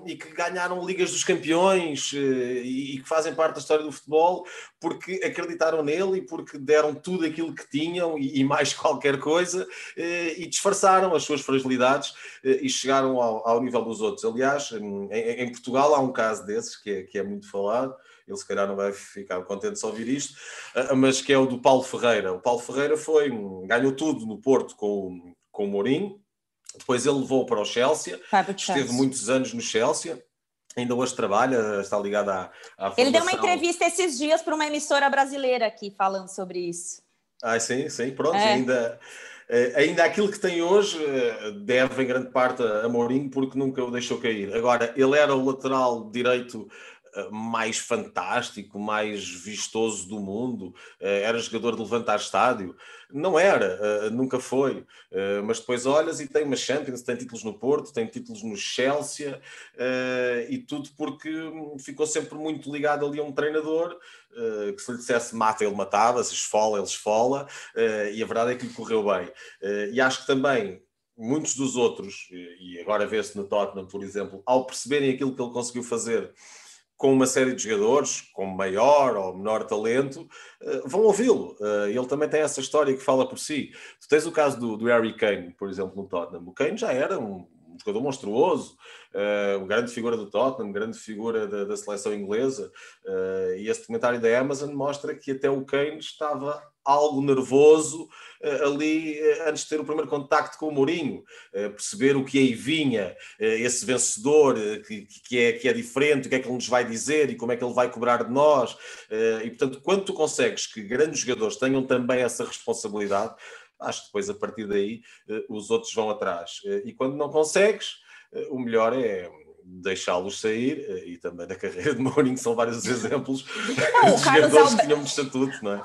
e que ganharam Ligas dos Campeões eh, e que fazem parte da história do futebol porque acreditaram nele e porque deram tudo aquilo que tinham e mais qualquer coisa eh, e disfarçaram as suas fragilidades eh, e chegaram ao, nível dos outros. Aliás, em, em, Portugal há um caso desses que é, que é muito falado ele se calhar não vai ficar contente de ouvir isto, mas que é o do Paulo Ferreira. O Paulo Ferreira foi, ganhou tudo no Porto com, com o Mourinho, depois ele levou para o Chelsea, esteve Chelsea. muitos anos no Chelsea. Ainda hoje trabalha, está ligado à, à Ele deu uma entrevista esses dias para uma emissora brasileira aqui falando sobre isso. Ah, sim, sim, pronto, é. ainda, eh, ainda aquilo que tem hoje deve em grande parte a Mourinho porque nunca o deixou cair. Agora, ele era o lateral direito mais fantástico, mais vistoso do mundo, eh, era jogador de levantar estádio. Não era, eh, nunca foi. Eh, mas depois olhas e tem uma Champions, tem títulos no Porto, tem títulos no Chelsea e tudo porque ficou sempre muito ligado ali a um treinador que se lhe dissesse mata, ele matava, se esfola, ele esfola e a verdade é que lhe correu bem. E acho que também muitos dos outros, e agora vê-se no Tottenham, por exemplo, ao perceberem aquilo que ele conseguiu fazer com uma série de jogadores com maior ou menor talento, uh, vão ouvi-lo. Uh, ele também tem essa história que fala por si. Tu tens o caso do, do Harry Kane, por exemplo, no Tottenham. O Kane já era um, jogador monstruoso, uh, uma grande figura do Tottenham, grande figura da, da seleção inglesa. E esse documentário da Amazon mostra que até o Kane estava algo nervoso uh, ali uh, antes de ter o primeiro contacto com o Mourinho, uh, perceber o que aí vinha, esse vencedor que, que, é, que é diferente, o que é que ele nos vai dizer e como é que ele vai cobrar de nós. e portanto, quando tu consegues que grandes jogadores tenham também essa responsabilidade, acho que depois a partir daí os outros vão atrás. e quando não consegues, o melhor é deixá-los sair eh, e também na carreira de Mourinho são vários exemplos não, de jogadores que tinham muito estatuto, não é?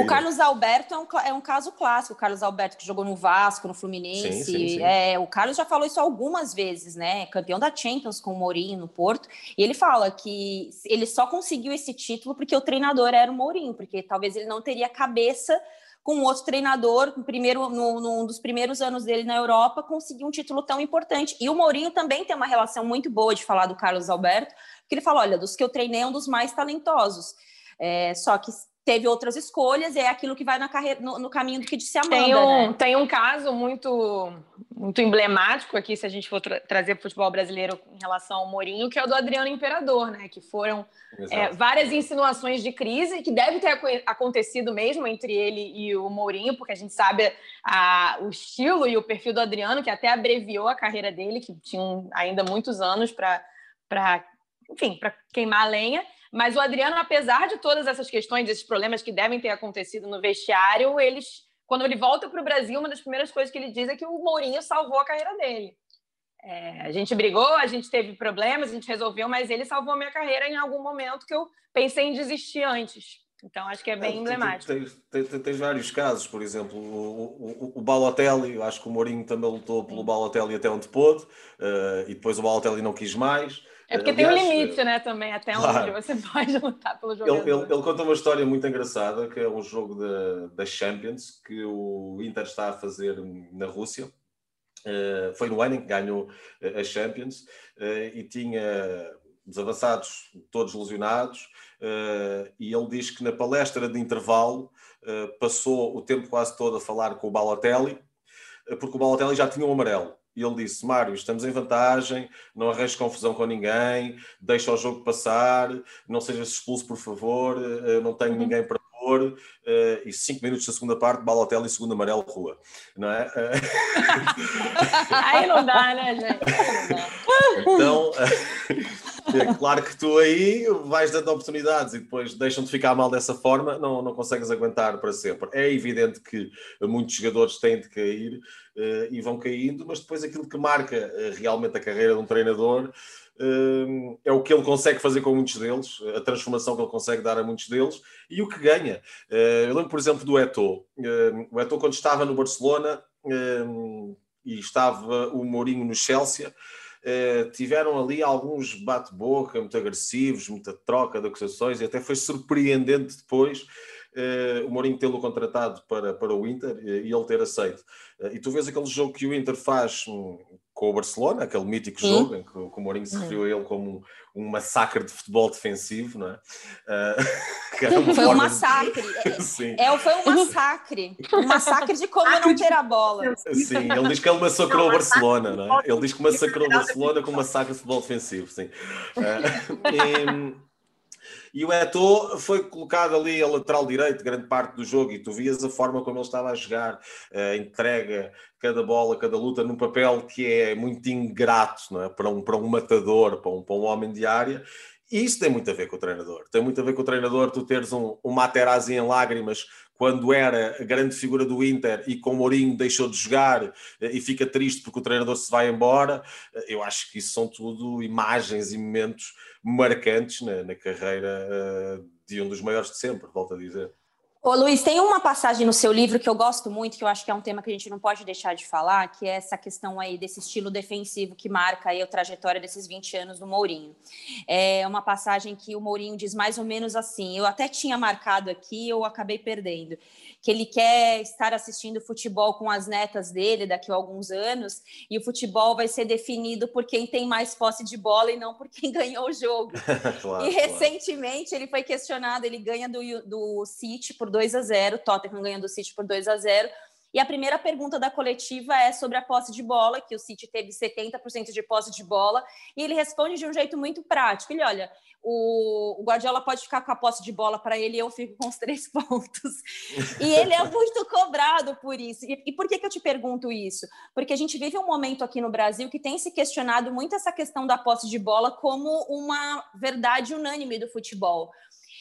o Carlos Alberto é um, é um, caso clássico, o Carlos Alberto que jogou no Vasco, no Fluminense, sim, sim, sim. É, o Carlos já falou isso algumas vezes, né? Campeão da Champions com o Mourinho no Porto, e ele fala que ele só conseguiu esse título porque o treinador era o Mourinho, porque talvez ele não teria cabeça com outro treinador, primeiro, num dos primeiros anos dele na Europa, conseguiu um título tão importante. E o Mourinho também tem uma relação muito boa de falar do Carlos Alberto, porque ele fala: olha, dos que eu treinei é um dos mais talentosos. É, só que teve outras escolhas, e é aquilo que vai na carreira, no, no caminho do que disse a Amanda. Tem um, né? tem um caso muito, muito emblemático aqui, se a gente for tra trazer futebol brasileiro em relação ao Mourinho, que é o do Adriano Imperador, né? Que foram é, várias insinuações de crise, que deve ter acontecido mesmo entre ele e o Mourinho, porque a gente sabe a, o estilo e o perfil do Adriano, que até abreviou a carreira dele, que tinha ainda muitos anos para, enfim, para queimar a lenha. Mas o Adriano, apesar de todas essas questões, esses problemas que devem ter acontecido no vestiário, eles, quando ele volta para o Brasil, uma das primeiras coisas que ele diz é que o Mourinho salvou a carreira dele. É, a gente brigou, a gente teve problemas, a gente resolveu, mas ele salvou a minha carreira em algum momento que eu pensei em desistir antes. Então acho que é bem é, emblemático. Tens, tens, tens, vários casos, por exemplo, o, o, o Balotelli, acho que o Mourinho também lutou pelo Balotelli até onde pôde, uh, e depois o Balotelli não quis mais. É porque Aliás, tem um limite, né, também, até claro. onde você pode lutar pelo jogador. Ele, ele, ele, conta uma história muito engraçada, que é um jogo da, da Champions, que o Inter está a fazer na Rússia. Uh, foi no ano em que ganhou a Champions uh, e tinha os avançados todos lesionados uh, e ele diz que na palestra de intervalo passou o tempo quase todo a falar com o Balotelli porque o Balotelli já tinha um amarelo e ele disse: Mário, estamos em vantagem, não arranjes confusão com ninguém, deixa o jogo passar, não sejas expulso, por favor, eh, não tenho uhum. ninguém para pôr. Eh, e cinco minutos da segunda parte, Balotelli, segundo amarelo, rua. Não é? Aí não dá, né, gente? Então. É claro que tu aí vais dando oportunidades e depois deixam de ficar mal dessa forma, não, não consegues aguentar para sempre. É evidente que muitos jogadores têm de cair uh, e vão caindo, mas depois aquilo que marca uh, realmente a carreira de um treinador uh, é o que ele consegue fazer com muitos deles, a transformação que ele consegue dar a muitos deles e o que ganha. eu lembro, por exemplo, do Eto'o. o Eto'o, quando estava no Barcelona e estava o Mourinho no Chelsea, Uh, tiveram ali alguns bate-boca muito agressivos, muita troca de acusações, e até foi surpreendente depois uh, o Mourinho tê-lo contratado para, para o Inter uh, e ele ter aceito. e tu vês aquele jogo que o Inter faz um, com o Barcelona, aquele mítico jogo em que, que o Mourinho se referiu a ele como um, um, massacre de futebol defensivo, não é? Uh, foi um massacre. Sim. É, foi um massacre. Um massacre de como não ter a bola. Sim, ele diz que ele massacrou o Barcelona, não é? Ele diz que massacrou o Barcelona com um massacre de futebol defensivo, sim. Uh, e, e o Eto'o foi colocado ali a lateral direito, grande parte do jogo, e tu vias a forma como ele estava a jogar, a entrega, cada bola, cada luta, num papel que é muito ingrato não é? para, um, para um matador, para um, para um homem de área, E isso tem muito a ver com o treinador. Tem muito a ver com o treinador tu teres um, um Materazzi em lágrimas quando era a grande figura do Inter e com o Mourinho deixou de jogar eh, e fica triste porque o treinador se vai embora. Eh, eu acho que isso são tudo imagens e momentos marcantes na, na carreira uh, de um dos maiores de sempre, volto a dizer. Ô, Luiz, tem uma passagem no seu livro que eu gosto muito, que eu acho que é um tema que a gente não pode deixar de falar, que é essa questão aí desse estilo defensivo que marca aí a trajetória desses 20 anos do Mourinho. É uma passagem que o Mourinho diz mais ou menos assim, eu até tinha marcado aqui, eu acabei perdendo, que ele quer estar assistindo futebol com as netas dele daqui a alguns anos, e o futebol vai ser definido por quem tem mais posse de bola e não por quem ganhou o jogo. claro, e recentemente claro. ele foi questionado, ele ganha do, do City por 2 a 0, Tottenham ganhando o City por 2 a 0. E a primeira pergunta da coletiva é sobre a posse de bola, que o City teve 70% de posse de bola, e ele responde de um jeito muito prático. Ele, olha, o, Guardiola pode ficar com a posse de bola para ele e eu fico com os três pontos. E ele é muito cobrado por isso. E, e por que, que eu te pergunto isso? Porque a gente vive um momento aqui no Brasil que tem se questionado muito essa questão da posse de bola como uma verdade unânime do futebol.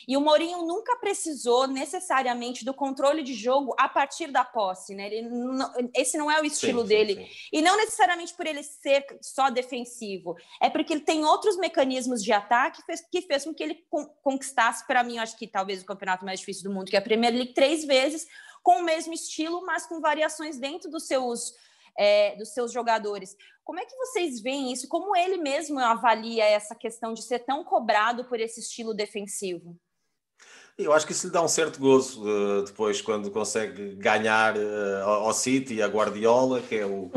E o Mourinho nunca precisou necessariamente do controle de jogo a partir da posse, né? Ele não, esse não é o estilo sim, dele. Sim, sim. E não necessariamente por ele ser só defensivo, é porque ele tem outros mecanismos de ataque que fez, que fez com que ele conquistasse, para mim, acho que talvez o campeonato mais difícil do mundo, que é a Premier League, três vezes com o mesmo estilo, mas com variações dentro dos seus é, dos seus jogadores. Como é que vocês veem isso? Como ele mesmo avalia essa questão de ser tão cobrado por esse estilo defensivo? Eu acho que isso lhe dá um certo gozo uh, depois, quando consegue ganhar uh, ao City, a Guardiola, que é o,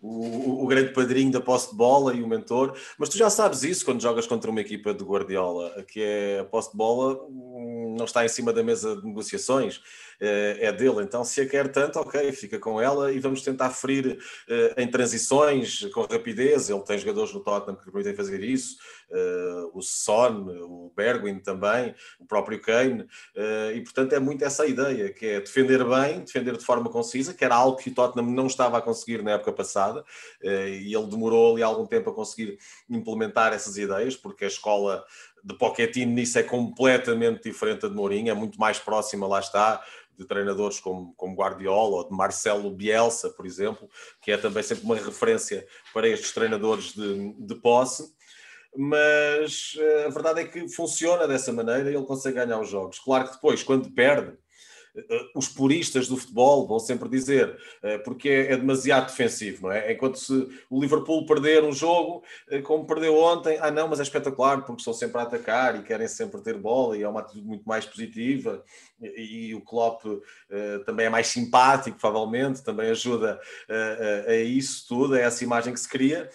o, o, grande padrinho da posse de bola e o mentor. Mas tu já sabes isso quando jogas contra uma equipa de Guardiola, que é a posse de bola hum, não está em cima da mesa de negociações é dele. Então, se a quer tanto, ok, fica com ela e vamos tentar ferir uh, em transições com rapidez. Ele tem jogadores no Tottenham que permitem fazer isso, uh, o Son, o Bergwin também, o próprio Kane, e portanto é muito essa ideia, que é defender bem, defender de forma concisa, que era algo que o Tottenham não estava a conseguir na época passada, e ele demorou ali algum tempo a conseguir implementar essas ideias, porque a escola de Pochettino nisso é completamente diferente da de Mourinho, é muito mais próxima, lá está, de treinadores como, como Guardiola ou de Marcelo Bielsa, por exemplo, que é também sempre uma referência para estes treinadores de, de posse. Mas eh, a verdade é que funciona dessa maneira e ele consegue ganhar os jogos. Claro que depois, quando perde, os puristas do futebol vão sempre dizer, eh, porque é demasiado defensivo, não é? Enquanto se o Liverpool perder um jogo, eh, como perdeu ontem, ah não, mas é espetacular porque estão sempre a atacar e querem sempre ter bola e é uma atitude muito mais positiva e, o Klopp também é mais simpático, provavelmente, também ajuda a isso tudo, a essa imagem que se cria.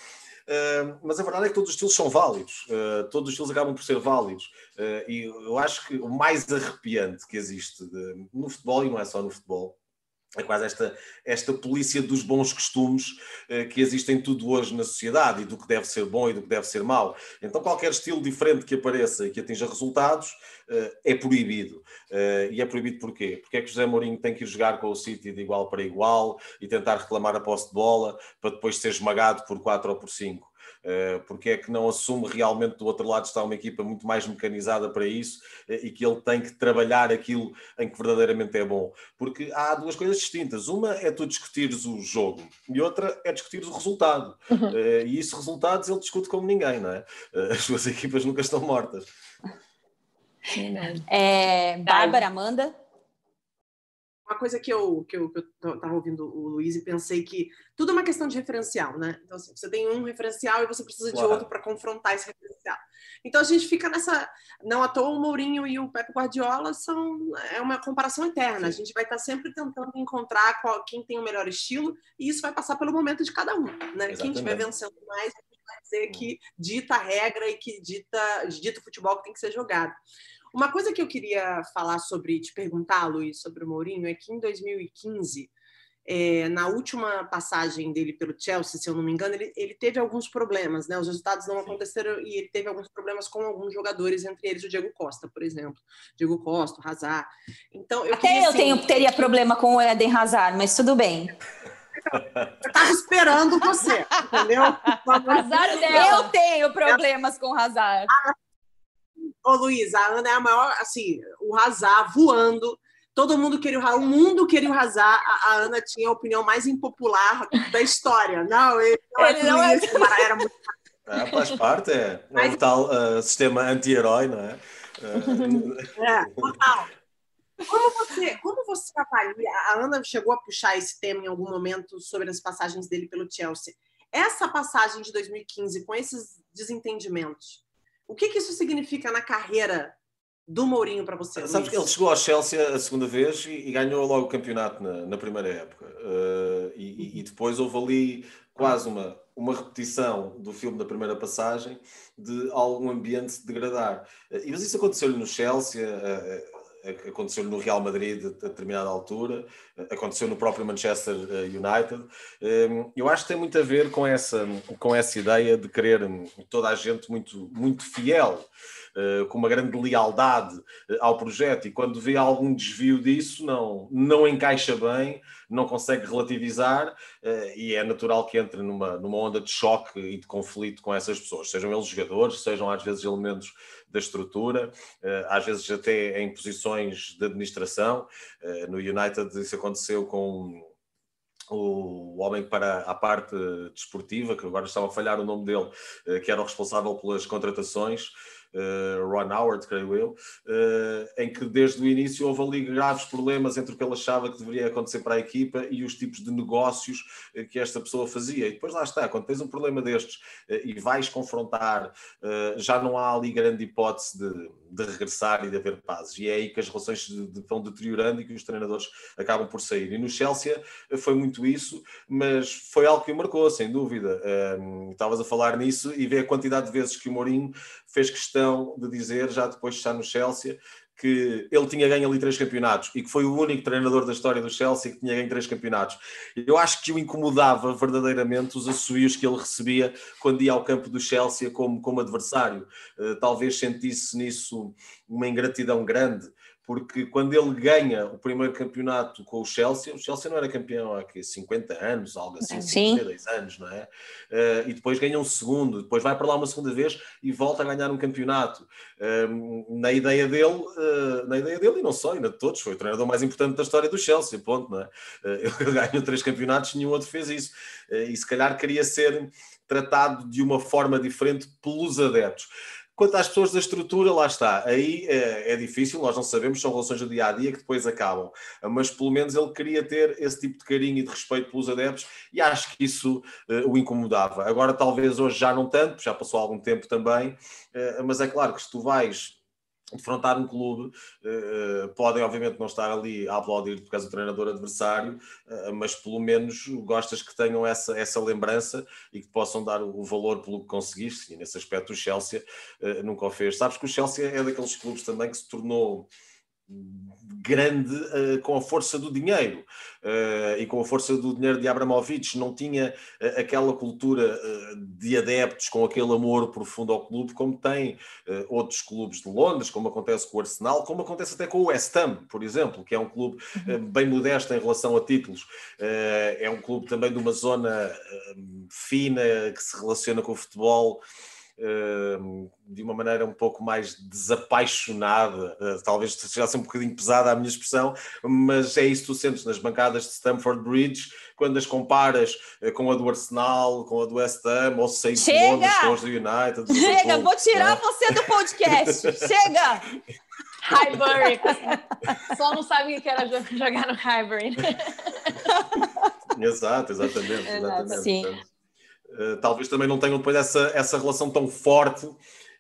Mas a verdade é que todos os estilos são válidos, uh, todos os estilos acabam por ser válidos. Uh, e eu acho que o mais arrepiante que existe de, no futebol, e não é só no futebol, é quase esta, esta polícia dos bons costumes uh, que existem tudo hoje na sociedade e do que deve ser bom e do que deve ser mau. Então, qualquer estilo diferente que apareça e que atinja resultados uh, é proibido. Uh, e é proibido porquê? Porque é que José Mourinho tem que ir jogar com o City de igual para igual e tentar reclamar a posse de bola para depois ser esmagado por 4 ou por 5? Eh, porque é que não assume realmente do outro lado está uma equipa muito mais mecanizada para isso eh, e que ele tem que trabalhar aquilo em que verdadeiramente é bom. Porque há duas coisas distintas. Uma é tu discutires o jogo e outra é discutires o resultado. Uhum. Eh, e isso, resultados, ele discute como ninguém, não é? As duas equipas nunca estão mortas. É, Bárbara, Amanda? Uma coisa que eu que eu estava ouvindo o Luiz e pensei que tudo é uma questão de referencial, né? Então assim, você tem um referencial e você precisa claro. de outro para confrontar esse referencial. Então a gente fica nessa, não à toa o Mourinho e o Pep Guardiola são é uma comparação eterna. A gente vai estar sempre tentando encontrar qual, quem tem o melhor estilo e isso vai passar pelo momento de cada um, né? Exatamente. Quem estiver vencendo mais vai dizer que dita a regra e que dita dita o futebol que tem que ser jogado. Uma coisa que eu queria falar sobre, te perguntar, Luiz, sobre o Mourinho, é que em 2015, é, na última passagem dele pelo Chelsea, se eu não me engano, ele, ele teve alguns problemas, né? Os resultados não aconteceram e ele teve alguns problemas com alguns jogadores, entre eles o Diego Costa, por exemplo. Diego Costa, o Hazard. Então, eu Até queria, eu assim, tenho, teria problema com o Eden Hazard, mas tudo bem. Eu estava esperando você, entendeu? Azar dela. Eu tenho problemas com Hazard. Ah, Ô, Luiz, a Ana é a maior, assim, o Hazard voando. Todo mundo queria o o mundo queria o Hazard. A, a Ana tinha a opinião mais impopular da história. Não, ele não, ele não é... era muito é, faz parte, é, é Mas... um tal uh, sistema anti-herói, não é? Uh... É, total. Como você, como você avalia? A Ana chegou a puxar esse tema em algum momento sobre as passagens dele pelo Chelsea. Essa passagem de 2015, com esses desentendimentos, o que, que isso significa na carreira do Mourinho para você? Sabes Luiz? que ele chegou ao Chelsea a segunda vez e, e ganhou logo o campeonato na, na primeira época. Uh, e, e, depois houve ali quase uma, uma repetição do filme da primeira passagem de algum ambiente degradar. Uh, mas isso aconteceu-lhe no Chelsea. Uh, aconteceu no Real Madrid a determinada altura, aconteceu no próprio Manchester eh, United. Ehm, eu acho que tem muito a ver com essa, com essa ideia de querer toda a gente muito, muito fiel, com uma grande lealdade eh, ao projeto, e quando vê algum desvio disso, não, não encaixa bem, não consegue relativizar, e é natural que entre numa, numa onda de choque e de conflito com essas pessoas, sejam eles jogadores, sejam às vezes elementos da estrutura, eh, às vezes até em posições de administração. Eh, no United isso aconteceu com o homem para a parte desportiva, que agora estava a falhar o nome dele, eh, que era o responsável pelas contratações, Ron Howard, creio eu, uh, em que desde o início houve ali graves problemas entre o que ele achava que deveria acontecer para a equipa e os tipos de negócios uh, que esta pessoa fazia. E depois lá está, quando tens um problema destes e vais confrontar, já não há ali grande hipótese de, de, regressar e de haver pazes. E é aí que as relações vão deteriorando e que os treinadores acabam por sair. E no Chelsea foi muito isso, mas foi algo que o marcou, sem dúvida. Estavas a falar nisso e vê a quantidade de vezes que o Mourinho fez questão de dizer, já depois de estar no Chelsea, que ele tinha ganho ali três campeonatos e que foi o único treinador da história do Chelsea que tinha ganho três campeonatos. Eu acho que o incomodava verdadeiramente os assobios que ele recebia quando ia ao campo do Chelsea como, como adversário. Uh, talvez sentisse nisso uma ingratidão grande porque quando ele ganha o primeiro campeonato com o Chelsea, o Chelsea não era campeão há aqui 50 anos, algo assim, Sim. 52 anos, não é? Uh, e depois ganha um segundo, depois vai para lá uma segunda vez e volta a ganhar um campeonato. Uh, na ideia dele, uh, na ideia dele, e não só, ainda de todos, foi o treinador mais importante da história do Chelsea, ponto, não é? ele ganhou três campeonatos, nenhum outro fez isso. e se calhar queria ser tratado de uma forma diferente pelos adeptos. Quanto às pessoas da estrutura, lá está. Aí é, é, difícil, nós não sabemos, são relações do dia a dia que depois acabam. Mas pelo menos ele queria ter esse tipo de carinho e de respeito pelos adeptos e acho que isso uh, o incomodava. Agora, talvez hoje já não tanto, já passou algum tempo também, uh, mas é claro que se tu vais defrontar um clube, uh, podem obviamente não estar ali a aplaudir por causa do treinador adversário, uh, mas pelo menos gostas que tenham essa, essa lembrança e que possam dar o valor pelo que conseguiste, e nesse aspecto o Chelsea uh, nunca o fez. Sabes que o Chelsea é daqueles clubes também que se tornou grande uh, com a força do dinheiro uh, e com a força do dinheiro de Abramovich não tinha uh, aquela cultura de adeptos com aquele amor profundo ao clube como tem outros clubes de Londres, como acontece com o Arsenal, como acontece até com o West Ham, por exemplo, que é um clube uhum. bem modesto em relação a títulos. é um clube também de uma zona fina que se relaciona com o futebol de uma maneira um pouco mais desapaixonada, uh, talvez seja um bocadinho pesada a minha expressão, mas é isso que tu sentes nas bancadas de Stamford Bridge, quando as comparas uh, com a do Arsenal, com a do West Ham, ou seis de Londres, com os do United. Chega, vou tirar é? você do podcast, chega! Highbury. Só não sabe o que era jogar no Highbury. Exato, exatamente. exatamente. Sim. Eh, talvez também não tenham depois essa, essa relação tão forte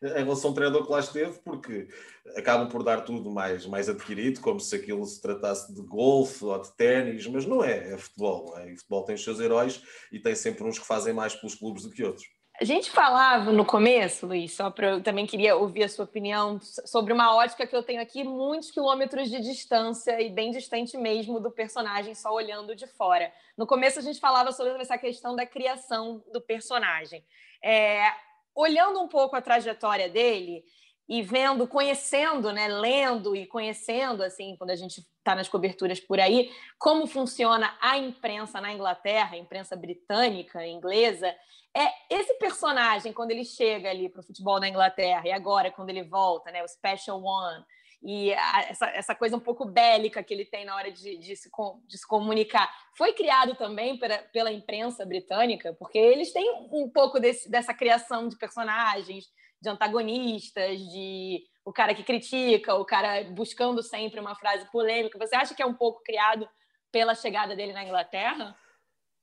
em relação ao treinador que lá esteve, porque acabam por dar tudo mais, mais adquirido, como se aquilo se tratasse de golfe ou de ténis, mas não é, é futebol. É? E futebol tem os seus heróis e tem sempre uns que fazem mais pelos clubes do que outros. A gente falava no começo, Luiz, só para eu também queria ouvir a sua opinião sobre uma ótica que eu tenho aqui, muitos quilômetros de distância e bem distante mesmo do personagem, só olhando de fora. No começo a gente falava sobre essa questão da criação do personagem. É, olhando um pouco a trajetória dele, e vendo, conhecendo, né, lendo e conhecendo, assim, quando a gente está nas coberturas por aí, como funciona a imprensa na Inglaterra, a imprensa britânica, inglesa, é esse personagem quando ele chega ali para o futebol da Inglaterra e agora quando ele volta, né, o Special One e essa, essa coisa um pouco bélica que ele tem na hora de, de, se, de se comunicar, foi criado também pela, pela imprensa britânica, porque eles têm um pouco desse, dessa criação de personagens, de antagonistas, de o cara que critica, o cara buscando sempre uma frase polêmica. Você acha que é um pouco criado pela chegada dele na Inglaterra?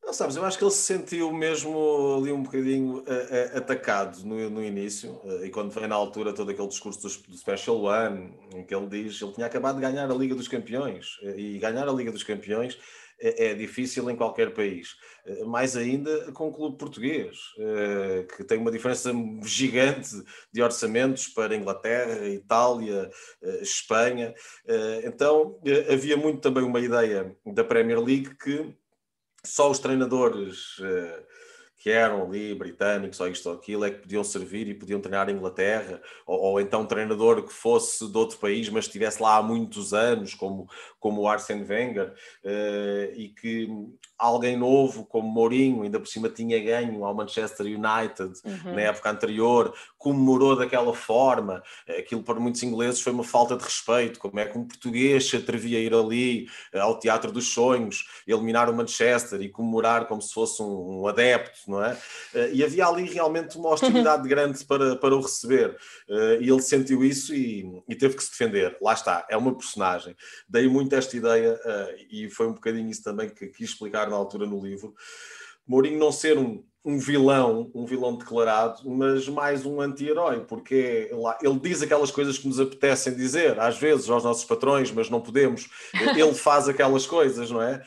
Não sabes, eu acho que ele se sentiu mesmo ali um bocadinho uh, uh, atacado no, no início, uh, e quando vem na altura todo aquele discurso do, do, Special One, em que ele diz ele tinha acabado de ganhar a Liga dos Campeões, e ganhar a Liga dos Campeões é, é difícil em qualquer país, mais ainda com o clube português, que tem uma diferença gigante de orçamentos para Inglaterra, Itália, Espanha. Então havia muito também uma ideia da Premier League que só os treinadores que eram ali britânicos ou isto ou aquilo é que podiam servir e podiam treinar a Inglaterra, ou, ou, então um treinador que fosse de outro país, mas estivesse lá há muitos anos, como, como o Arsene Wenger, uh, e que alguém novo como Mourinho, ainda por cima tinha ganho ao Manchester United uhum. na época anterior, comemorou daquela forma. Aquilo para muitos ingleses foi uma falta de respeito. Como é que um português se atrevia a ir ali eh, ao Teatro dos Sonhos, eliminar o Manchester e comemorar como se fosse um, um adepto, não é? Eh, e havia ali realmente uma hostilidade grande para, para o receber. Eh, e ele sentiu isso e, e teve que se defender. Lá está, é uma personagem. Dei muito esta ideia e foi um bocadinho isso também que quis explicar na altura no livro. Mourinho não ser um, um vilão, um vilão declarado, mas mais um anti-herói, porque ele diz aquelas coisas que nos apetecem dizer, às vezes aos nossos patrões, mas não podemos. Ele faz aquelas coisas, não é?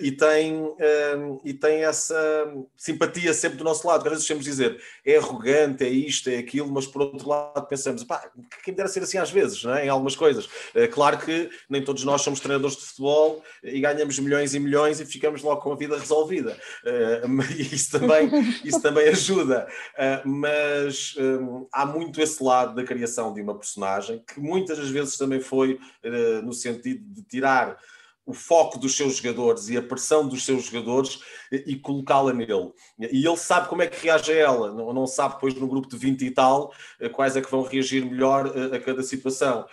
E tem, hum, e tem essa simpatia sempre do nosso lado. Às vezes temos dizer é arrogante, é isto, é aquilo, mas por outro lado pensamos, pá, quem dera ser assim às vezes, não é? Em algumas coisas. Eh, claro que nem todos nós somos treinadores de futebol e ganhamos milhões e milhões e ficamos logo com a vida resolvida. Eh, e isso também isso também ajuda. Uh, mas um, há muito esse lado da criação de uma personagem que muitas das vezes também foi uh, no sentido de tirar o foco dos seus jogadores e a pressão dos seus jogadores e, colocá-la nele. E ele sabe como é que reage a ela, não, sabe depois no grupo de 20 e tal eh, quais é que vão reagir melhor a, a cada situação.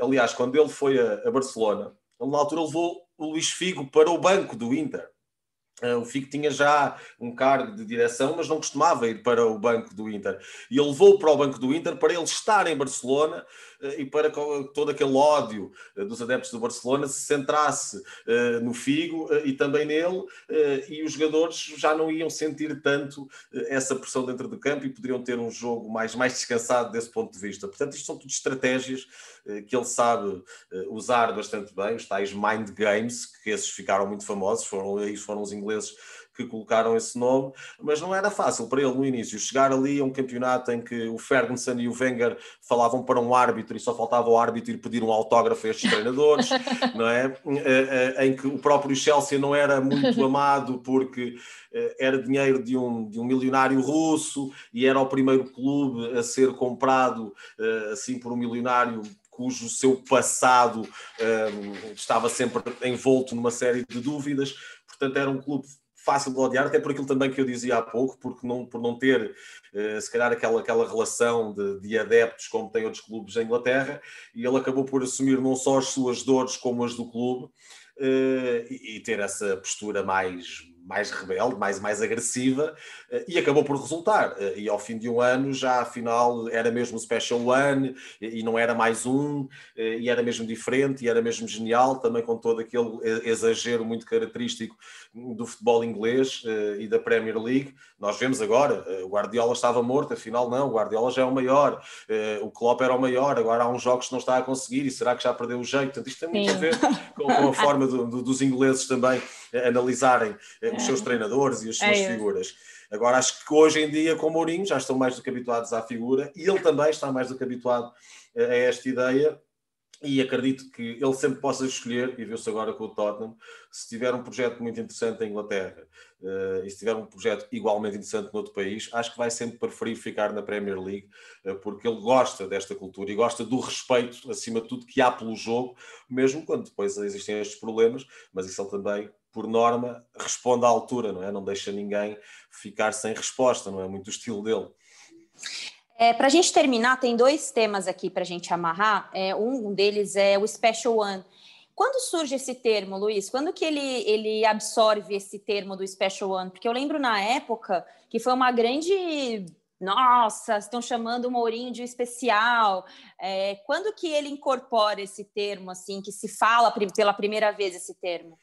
Aliás, quando ele foi a, Barcelona, na altura levou o Luís Figo para o banco do Inter. Uh, o Figo tinha já um cargo de direção, mas não costumava ir para o banco do Inter. E ele levou para o banco do Inter para ele estar em Barcelona e para todo aquele ódio uh, dos adeptos do Barcelona se centrasse no Figo e também nele, e os jogadores já não iam sentir tanto essa pressão dentro do campo e poderiam ter um jogo mais, mais descansado desse ponto de vista. Portanto, isto são tudo estratégias que ele sabe usar bastante bem, os tais mind games, que esses ficaram muito famosos, foram, foram os ingleses que colocaram esse nome, mas não era fácil para ele no início chegar ali a um campeonato em que o Ferguson e o Wenger falavam para um árbitro e só faltava o árbitro ir pedir um autógrafo a estes treinadores, não é? Eh, eh, em que o próprio Chelsea não era muito amado porque eh, era dinheiro de um, de um milionário russo e era o primeiro clube a ser comprado assim por um milionário cujo seu passado um, estava sempre envolto numa série de dúvidas portanto era um clube fácil de odiar, até por aquilo também que eu dizia há pouco, porque não, por não ter, uh, se calhar, aquela, aquela relação de, de, adeptos como tem outros clubes em Inglaterra, e ele acabou por assumir não só as suas dores como as do clube, uh, e, e, ter essa postura mais, mais rebelde, mais, mais agressiva, eh, e acabou por resultar. Eh, e ao fim de um ano, já afinal era mesmo Special One, e não era mais um, eh, e era mesmo diferente, e era mesmo genial, também com todo aquele exagero muito característico do futebol inglês e da Premier League. Nós vemos agora, o Guardiola estava morto, afinal não, o Guardiola já é o maior, o Klopp era o maior, agora há uns jogos que não está a conseguir, e será que já perdeu o jeito? Portanto, isto tem muito Sim. a ver com, com a forma do, do, dos ingleses também analisarem os seus é. treinadores e as suas é figuras. Agora, acho que hoje em dia, com o Mourinho, já estão mais do que habituados à figura e ele também está mais do que habituado a esta ideia. e acredito que ele sempre possa escolher, e viu-se agora com o Tottenham, se tiver um projeto muito interessante em Inglaterra uh, e se tiver um projeto igualmente interessante noutro país, acho que vai sempre preferir ficar na Premier League, uh, porque ele gosta desta cultura e gosta do respeito, acima de tudo, que há pelo jogo, mesmo quando depois existem estes problemas, mas isso ele também, por norma, responde à altura, não é? Não deixa ninguém ficar sem resposta, não é muito o estilo dele. É, para a gente terminar, tem dois temas aqui para a gente amarrar. É, um deles é o Special One. Quando surge esse termo, Luiz? Quando que ele, ele absorve esse termo do Special One? Porque eu lembro na época que foi uma grande nossa, estão chamando o Mourinho de especial. É, quando que ele incorpora esse termo, assim, que se fala pela primeira vez esse termo?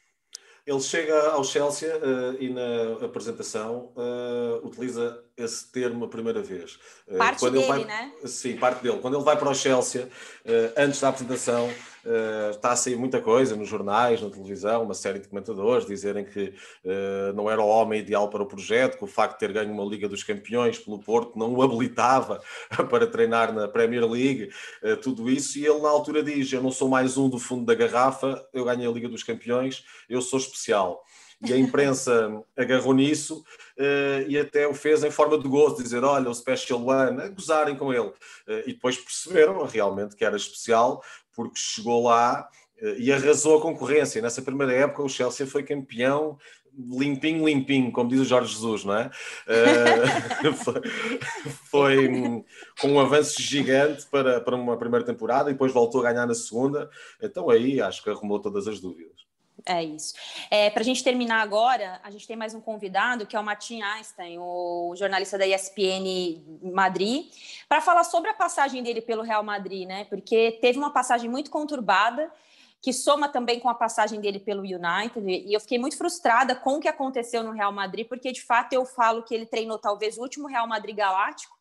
Ele chega ao Chelsea uh, e na apresentação uh, utiliza esse termo a primeira vez. Uh, parte quando dele, vai, né? Sim, parte dele. Quando ele vai para o Chelsea, antes da apresentação, Uh, está a sair muita coisa nos jornais, na televisão, uma série de comentadores dizerem que não era o homem ideal para o projeto, que o facto de ter ganho uma Liga dos Campeões pelo Porto não o habilitava para treinar na Premier League, tudo isso, e ele na altura diz: Eu não sou mais um do fundo da garrafa, eu ganhei a Liga dos Campeões, eu sou especial e a imprensa agarrou nisso uh, e até o fez em forma de gozo, dizer olha, o Special One, a gozarem com ele. Uh, e depois perceberam realmente que era especial, porque chegou lá uh, e arrasou a concorrência. Nessa primeira época o Chelsea foi campeão limpinho, limpinho, como diz o Jorge Jesus, não é? foi, foi com um avanço gigante para, para uma primeira temporada e depois voltou a ganhar na segunda. Então aí acho que arrumou todas as dúvidas. É isso. É, Para a gente terminar agora, a gente tem mais um convidado, que é o Martin Einstein, o jornalista da ESPN Madrid, para falar sobre a passagem dele pelo Real Madrid, né? Porque teve uma passagem muito conturbada, que soma também com a passagem dele pelo United, e eu fiquei muito frustrada com o que aconteceu no Real Madrid, porque de fato eu falo que ele treinou talvez o último Real Madrid galáctico,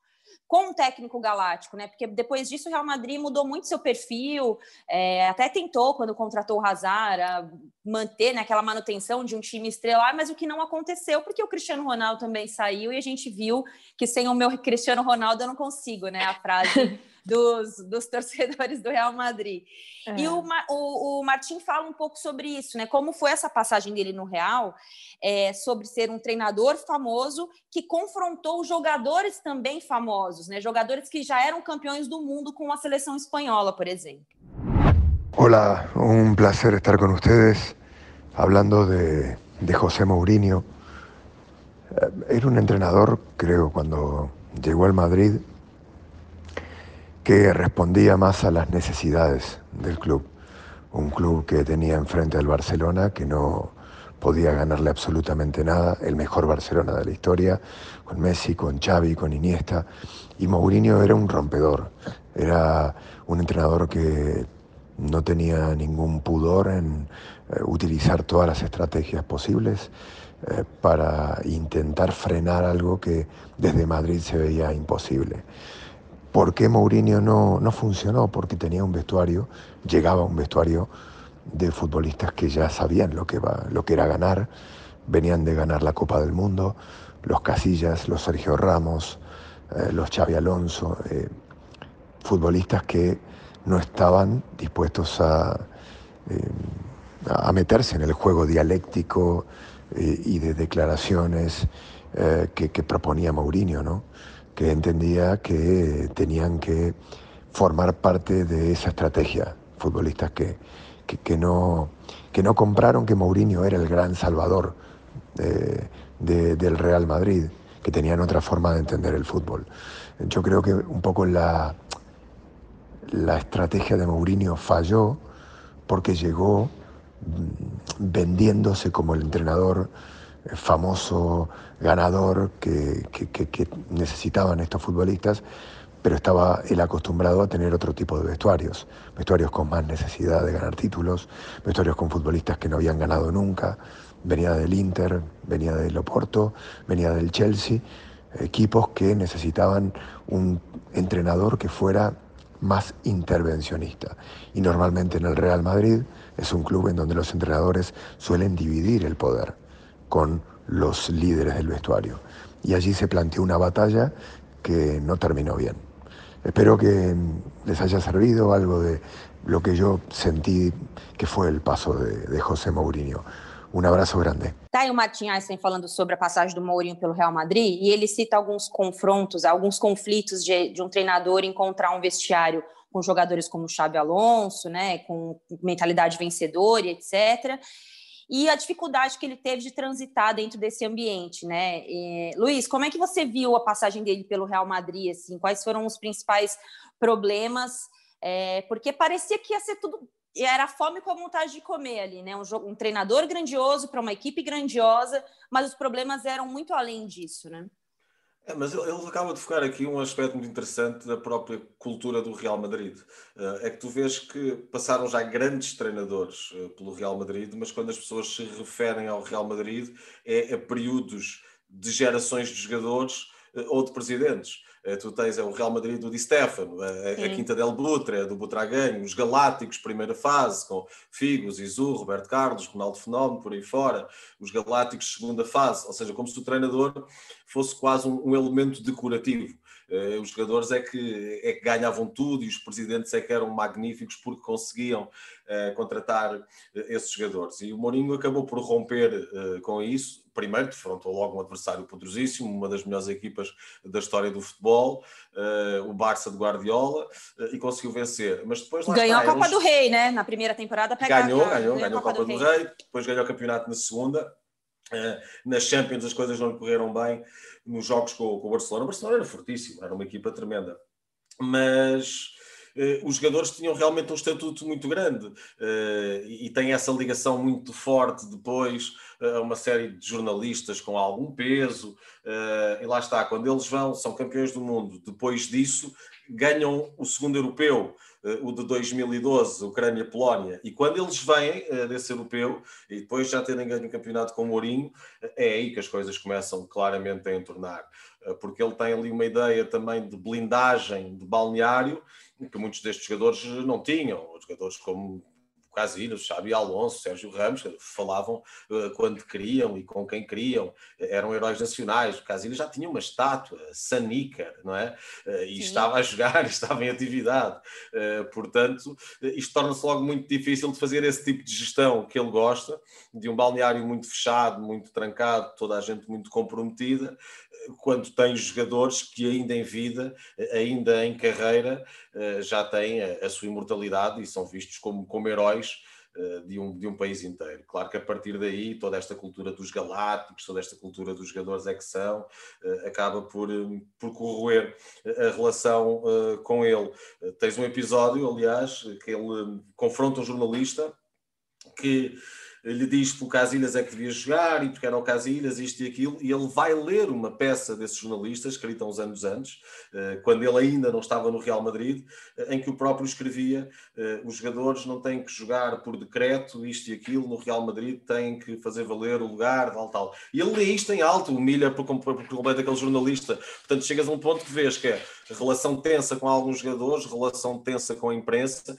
com um técnico galáctico, né? Porque depois disso o Real Madrid mudou muito seu perfil, é, até tentou, quando contratou o Hazard, manter né, aquela manutenção de um time estrelar, mas o que não aconteceu, porque o Cristiano Ronaldo também saiu e a gente viu que sem o meu Cristiano Ronaldo eu não consigo, né? A frase dos, dos torcedores do Real Madrid. É. E o, o, o Martim fala um pouco sobre isso, né? Como foi essa passagem dele no Real, é, sobre ser um treinador famoso que confrontou jogadores também famosos, né? Jogadores que já eram campeões do mundo com a seleção espanhola, por exemplo. Hola, un placer estar con ustedes hablando de, de José Mourinho. Eh, era un entrenador, creo, cuando llegó al Madrid, que respondía más a las necesidades del club. Un club que tenía enfrente al Barcelona, que no podía ganarle absolutamente nada, el mejor Barcelona de la historia, con Messi, con Xavi, con Iniesta. Y Mourinho era un rompedor, era un entrenador que no tenía ningún pudor en eh, utilizar todas las estrategias posibles eh, para intentar frenar algo que desde Madrid se veía imposible. ¿Por qué Mourinho no, no funcionó? Porque tenía un vestuario, llegaba un vestuario de futbolistas que ya sabían lo que, va, lo que era ganar, venían de ganar la Copa del Mundo, los Casillas, los Sergio Ramos, eh, los Xavi Alonso, eh, futbolistas que no estaban dispuestos a, eh, a meterse en el juego dialéctico y de declaraciones que, que proponía Mourinho, ¿no? Que entendía que tenían que formar parte de esa estrategia, futbolistas que, que, no, que no compraron que Mourinho era el gran salvador del Real Madrid, que tenían otra forma de entender el fútbol. Yo creo que un poco la, la estrategia de Mourinho falló porque llegó mm, vendiéndose como el entrenador famoso ganador que, necesitaban estos futbolistas, pero estaba él acostumbrado a tener otro tipo de vestuarios, vestuarios con más necesidad de ganar títulos, vestuarios con futbolistas que no habían ganado nunca, venía del Inter, venía del Oporto, venía del Chelsea, equipos que necesitaban un entrenador que fuera más intervencionista. Y normalmente en el Real Madrid es un club en donde los entrenadores suelen dividir el poder con los líderes del vestuario. Y allí se planteó una batalla que no terminó bien. Espero que les haya servido algo de lo que yo sentí que fue el paso de, de José Mourinho. Um abraço grande. Tá aí o Martin Einstein falando sobre a passagem do Mourinho pelo Real Madrid e ele cita alguns confrontos, alguns conflitos de, de um treinador encontrar um vestiário com jogadores como Xabi Alonso, né, com mentalidade vencedora, etc. E a dificuldade que ele teve de transitar dentro desse ambiente, né? E, Luiz, como é que você viu a passagem dele pelo Real Madrid? Assim, quais foram os principais problemas? É, porque parecia que ia ser tudo era fome com a vontade de comer ali, né? Um, um treinador grandioso para uma equipe grandiosa, mas os problemas eram muito além disso, né? É, mas ele acaba de focar aqui um aspecto muito interessante da própria cultura do Real Madrid. Eh, é que tu vês que passaram já grandes treinadores eh, pelo Real Madrid, mas quando as pessoas se referem ao Real Madrid é a períodos de gerações de jogadores eh, ou de presidentes. Eh, tu tens é o Real Madrid do Di Stefano, a, a Quinta del Butre, do Butraganho, os Galácticos, primeira fase, com Figo, Zizu, Roberto Carlos, Ronaldo Fenómeno, por aí fora, os Galácticos, segunda fase, ou seja, como se o treinador fosse quase um, um elemento decorativo. Uh, os jogadores é que, é que ganhavam tudo e os presidentes é que eram magníficos porque conseguiam uh, contratar uh, esses jogadores. E o Mourinho acabou por romper com isso. Primeiro, defrontou logo um adversário poderosíssimo, uma das melhores equipas da história do futebol, o Barça de Guardiola, e conseguiu vencer. Mas depois Ganhou está, a Copa do Rei, né? Na primeira temporada. Ganhou, ganhou, ganhou, ganhou a Copa, Copa do, do Rei. Rei, depois ganhou o campeonato na segunda. nas Champions as coisas não correram bem nos jogos com, com, o Barcelona. O Barcelona era fortíssimo, era uma equipa tremenda. Mas eh, os jogadores tinham realmente um estatuto muito grande eh, e tem essa ligação muito forte depois a uma série de jornalistas com algum peso. e lá está, quando eles vão, são campeões do mundo. Depois disso, ganham o segundo europeu. Eh, o de 2012, Ucrânia-Polónia, e quando eles vêm desse europeu, e depois já terem ganho o campeonato com o Mourinho, é aí que as coisas começam claramente a entornar, porque ele tem ali uma ideia também de blindagem de balneário, que muitos destes jogadores não tinham, jogadores como Casilhas, Xabi Alonso, Sérgio Ramos, falavam uh, quando queriam e com quem queriam, eram heróis nacionais. O Casilhas já tinha uma estátua, Sanica, não é? Uh, e Sim. estava a jogar, estava em atividade. Portanto, isto torna-se logo muito difícil de fazer esse tipo de gestão que ele gosta, de um balneário muito fechado, muito trancado, toda a gente muito comprometida, quando tem jogadores que ainda em vida, ainda em carreira, já têm a, a sua imortalidade e são vistos como, como heróis eh, de um, de um país inteiro. Claro que a partir daí, toda esta cultura dos galácticos, toda esta cultura dos jogadores é que são, eh, acaba por, eh, por corroer a relação com ele. Tens um episódio, aliás, que ele confronta um jornalista que lhe diz que o Casilhas é que devia jogar e porque era o Casilhas, isto e aquilo, e ele vai ler uma peça desse jornalista, escrita uns anos antes, eh, quando ele ainda não estava no Real Madrid, eh, em que o próprio escrevia: eh, os jogadores não têm que jogar por decreto, isto e aquilo, no Real Madrid têm que fazer valer o lugar, tal, tal. E ele lê isto em alto, humilha por completo aquele jornalista. Portanto, chegas a um ponto que vês que é relação tensa com alguns jogadores, relação tensa com a imprensa,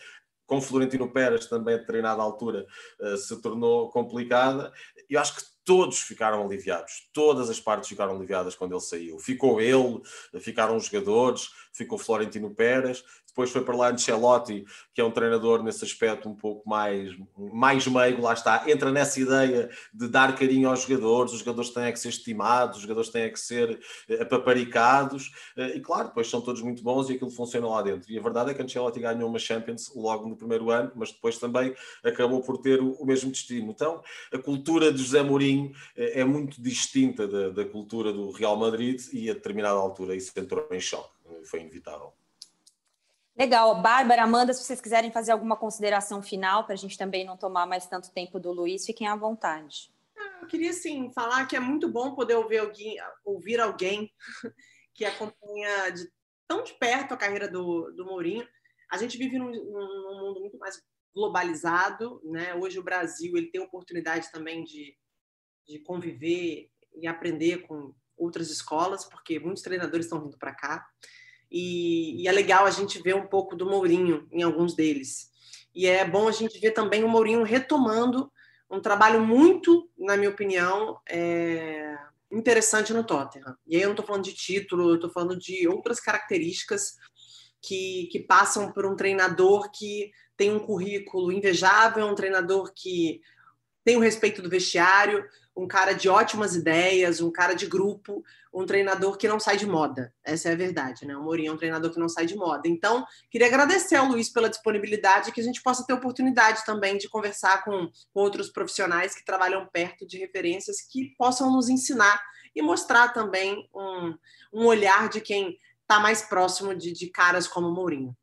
com Florentino Pérez também a determinada altura uh, se tornou complicada. Eu acho que todos ficaram aliviados, todas as partes ficaram aliviadas quando ele saiu. Ficou ele, ficaram os jogadores, ficou Florentino Pérez, depois foi para lá Ancelotti, que é um treinador nesse aspecto um pouco mais, mais meigo, lá está, entra nessa ideia de dar carinho aos jogadores, os jogadores têm que ser estimados, os jogadores têm que ser eh, apaparicados, eh, e claro, depois são todos muito bons e aquilo funciona lá dentro. E a verdade é que Ancelotti ganhou uma Champions logo no primeiro ano, mas depois também acabou por ter o mesmo destino. Então, a cultura de José Mourinho eh, é muito distinta da, da cultura do Real Madrid e a determinada altura isso entrou em choque, foi inevitável. Legal. Bárbara, Amanda, se vocês quiserem fazer alguma consideração final, para a gente também não tomar mais tanto tempo do Luiz, fiquem à vontade. Ah, eu queria, sim, falar que é muito bom poder ouvir alguém, ouvir alguém que acompanha de, tão de perto a carreira do, do Mourinho. A gente vive num, num mundo muito mais globalizado, né? Hoje o Brasil ele tem oportunidade também de, de conviver e aprender com outras escolas, porque muitos treinadores estão vindo para cá. E, e, é legal a gente ver um pouco do Mourinho em alguns deles. E é bom a gente ver também o Mourinho retomando um trabalho muito, na minha opinião, é, interessante no Tottenham. E aí eu não estou falando de título, eu estou falando de outras características que, que passam por um treinador que tem um currículo invejável, um treinador que tem o respeito do vestiário, um cara de ótimas ideias, um cara de grupo, um treinador que não sai de moda. Essa é a verdade, né? O Mourinho é um treinador que não sai de moda. Então, queria agradecer ao Luiz pela disponibilidade, que a gente possa ter oportunidade também de conversar com, outros profissionais que trabalham perto de referências que possam nos ensinar e mostrar também um, um olhar de quem está mais próximo de, de caras como o Mourinho.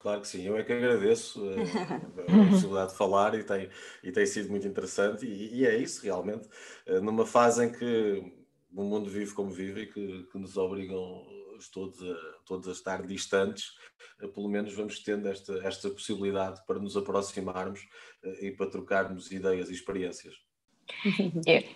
Claro que sim, eu é que agradeço uh, a possibilidade de falar e tem, e tem sido muito interessante, e, e é isso realmente, uh, numa fase em que o mundo vive como vive e que, que nos obrigam todos a, todos a estar distantes, uh, pelo menos vamos tendo esta, esta possibilidade para nos aproximarmos e para trocarmos ideias e experiências.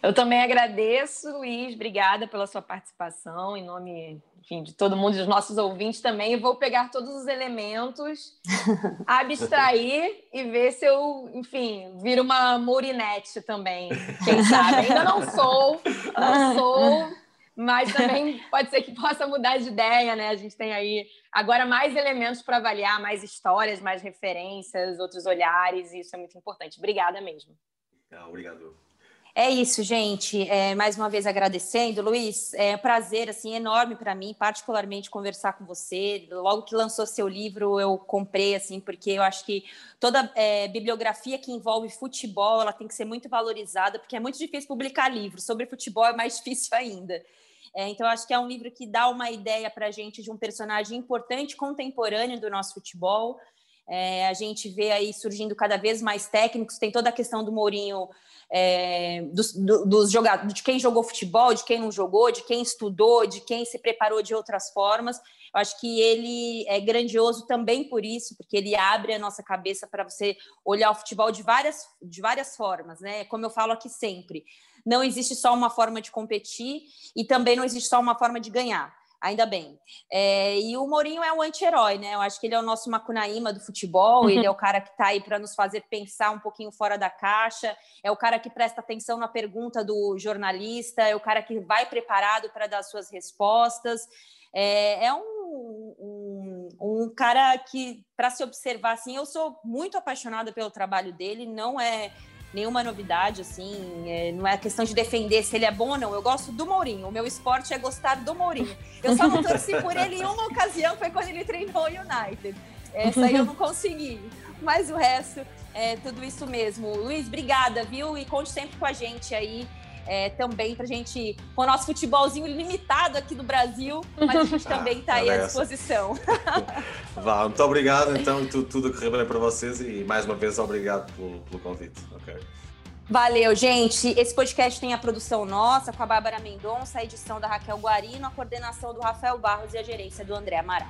Eu também agradeço, Luiz, obrigada pela sua participação, em nome enfim, de todo mundo, dos nossos ouvintes também. vou pegar todos os elementos, abstrair e ver se eu, enfim, viro uma Mourinete também, quem sabe. Ainda não sou, não sou, mas também pode ser que possa mudar de ideia, né? A gente tem aí agora mais elementos para avaliar, mais histórias, mais referências, outros olhares, e isso é muito importante. Obrigada mesmo. Ah, obrigado. É isso, gente. É, mais uma vez agradecendo, Luiz. É um prazer assim enorme para mim, particularmente conversar com você. Logo que lançou seu livro, eu comprei assim, porque eu acho que toda é, bibliografia que envolve futebol, ela tem que ser muito valorizada, porque é muito difícil publicar livro sobre futebol, é mais difícil ainda. É, então, acho que é um livro que dá uma ideia para a gente de um personagem importante, contemporâneo do nosso futebol. É, a gente vê aí surgindo cada vez mais técnicos, tem toda a questão do Mourinho é, dos, dos jogadores, de quem jogou futebol, de quem não jogou, de quem estudou, de quem se preparou de outras formas. Eu acho que ele é grandioso também por isso, porque ele abre a nossa cabeça para você olhar o futebol de várias, de várias formas, né? Como eu falo aqui sempre, não existe só uma forma de competir e também não existe só uma forma de ganhar ainda bem. É, e o Mourinho é um anti-herói, né? Eu acho que ele é o nosso Macunaíma do futebol, ele é o cara que está aí para nos fazer pensar um pouquinho fora da caixa, é o cara que presta atenção na pergunta do jornalista, é o cara que vai preparado para dar suas respostas. É, é um, um, um cara que, para se observar assim, eu sou muito apaixonada pelo trabalho dele, não é nenhuma novidade, assim, é, não é questão de defender se ele é bom ou não. Eu gosto do Mourinho, o meu esporte é gostar do Mourinho. Eu só não torci por ele em uma ocasião, foi quando ele treinou o United. Essa aí eu não consegui, mas o resto é tudo isso mesmo. Luiz, obrigada, viu? E conte sempre com a gente aí. É, também para a gente, com o nosso futebolzinho limitado aqui do Brasil, mas a gente também está aí à disposição. Vá, muito obrigado então, tudo, tudo que bem para vocês e mais uma vez obrigado pelo, pelo convite. Okay. Valeu, gente. Esse podcast tem a produção nossa, com a Bárbara Mendonça, a edição da Raquel Guarino, a coordenação do Rafael Barros e a gerência do André Amaral.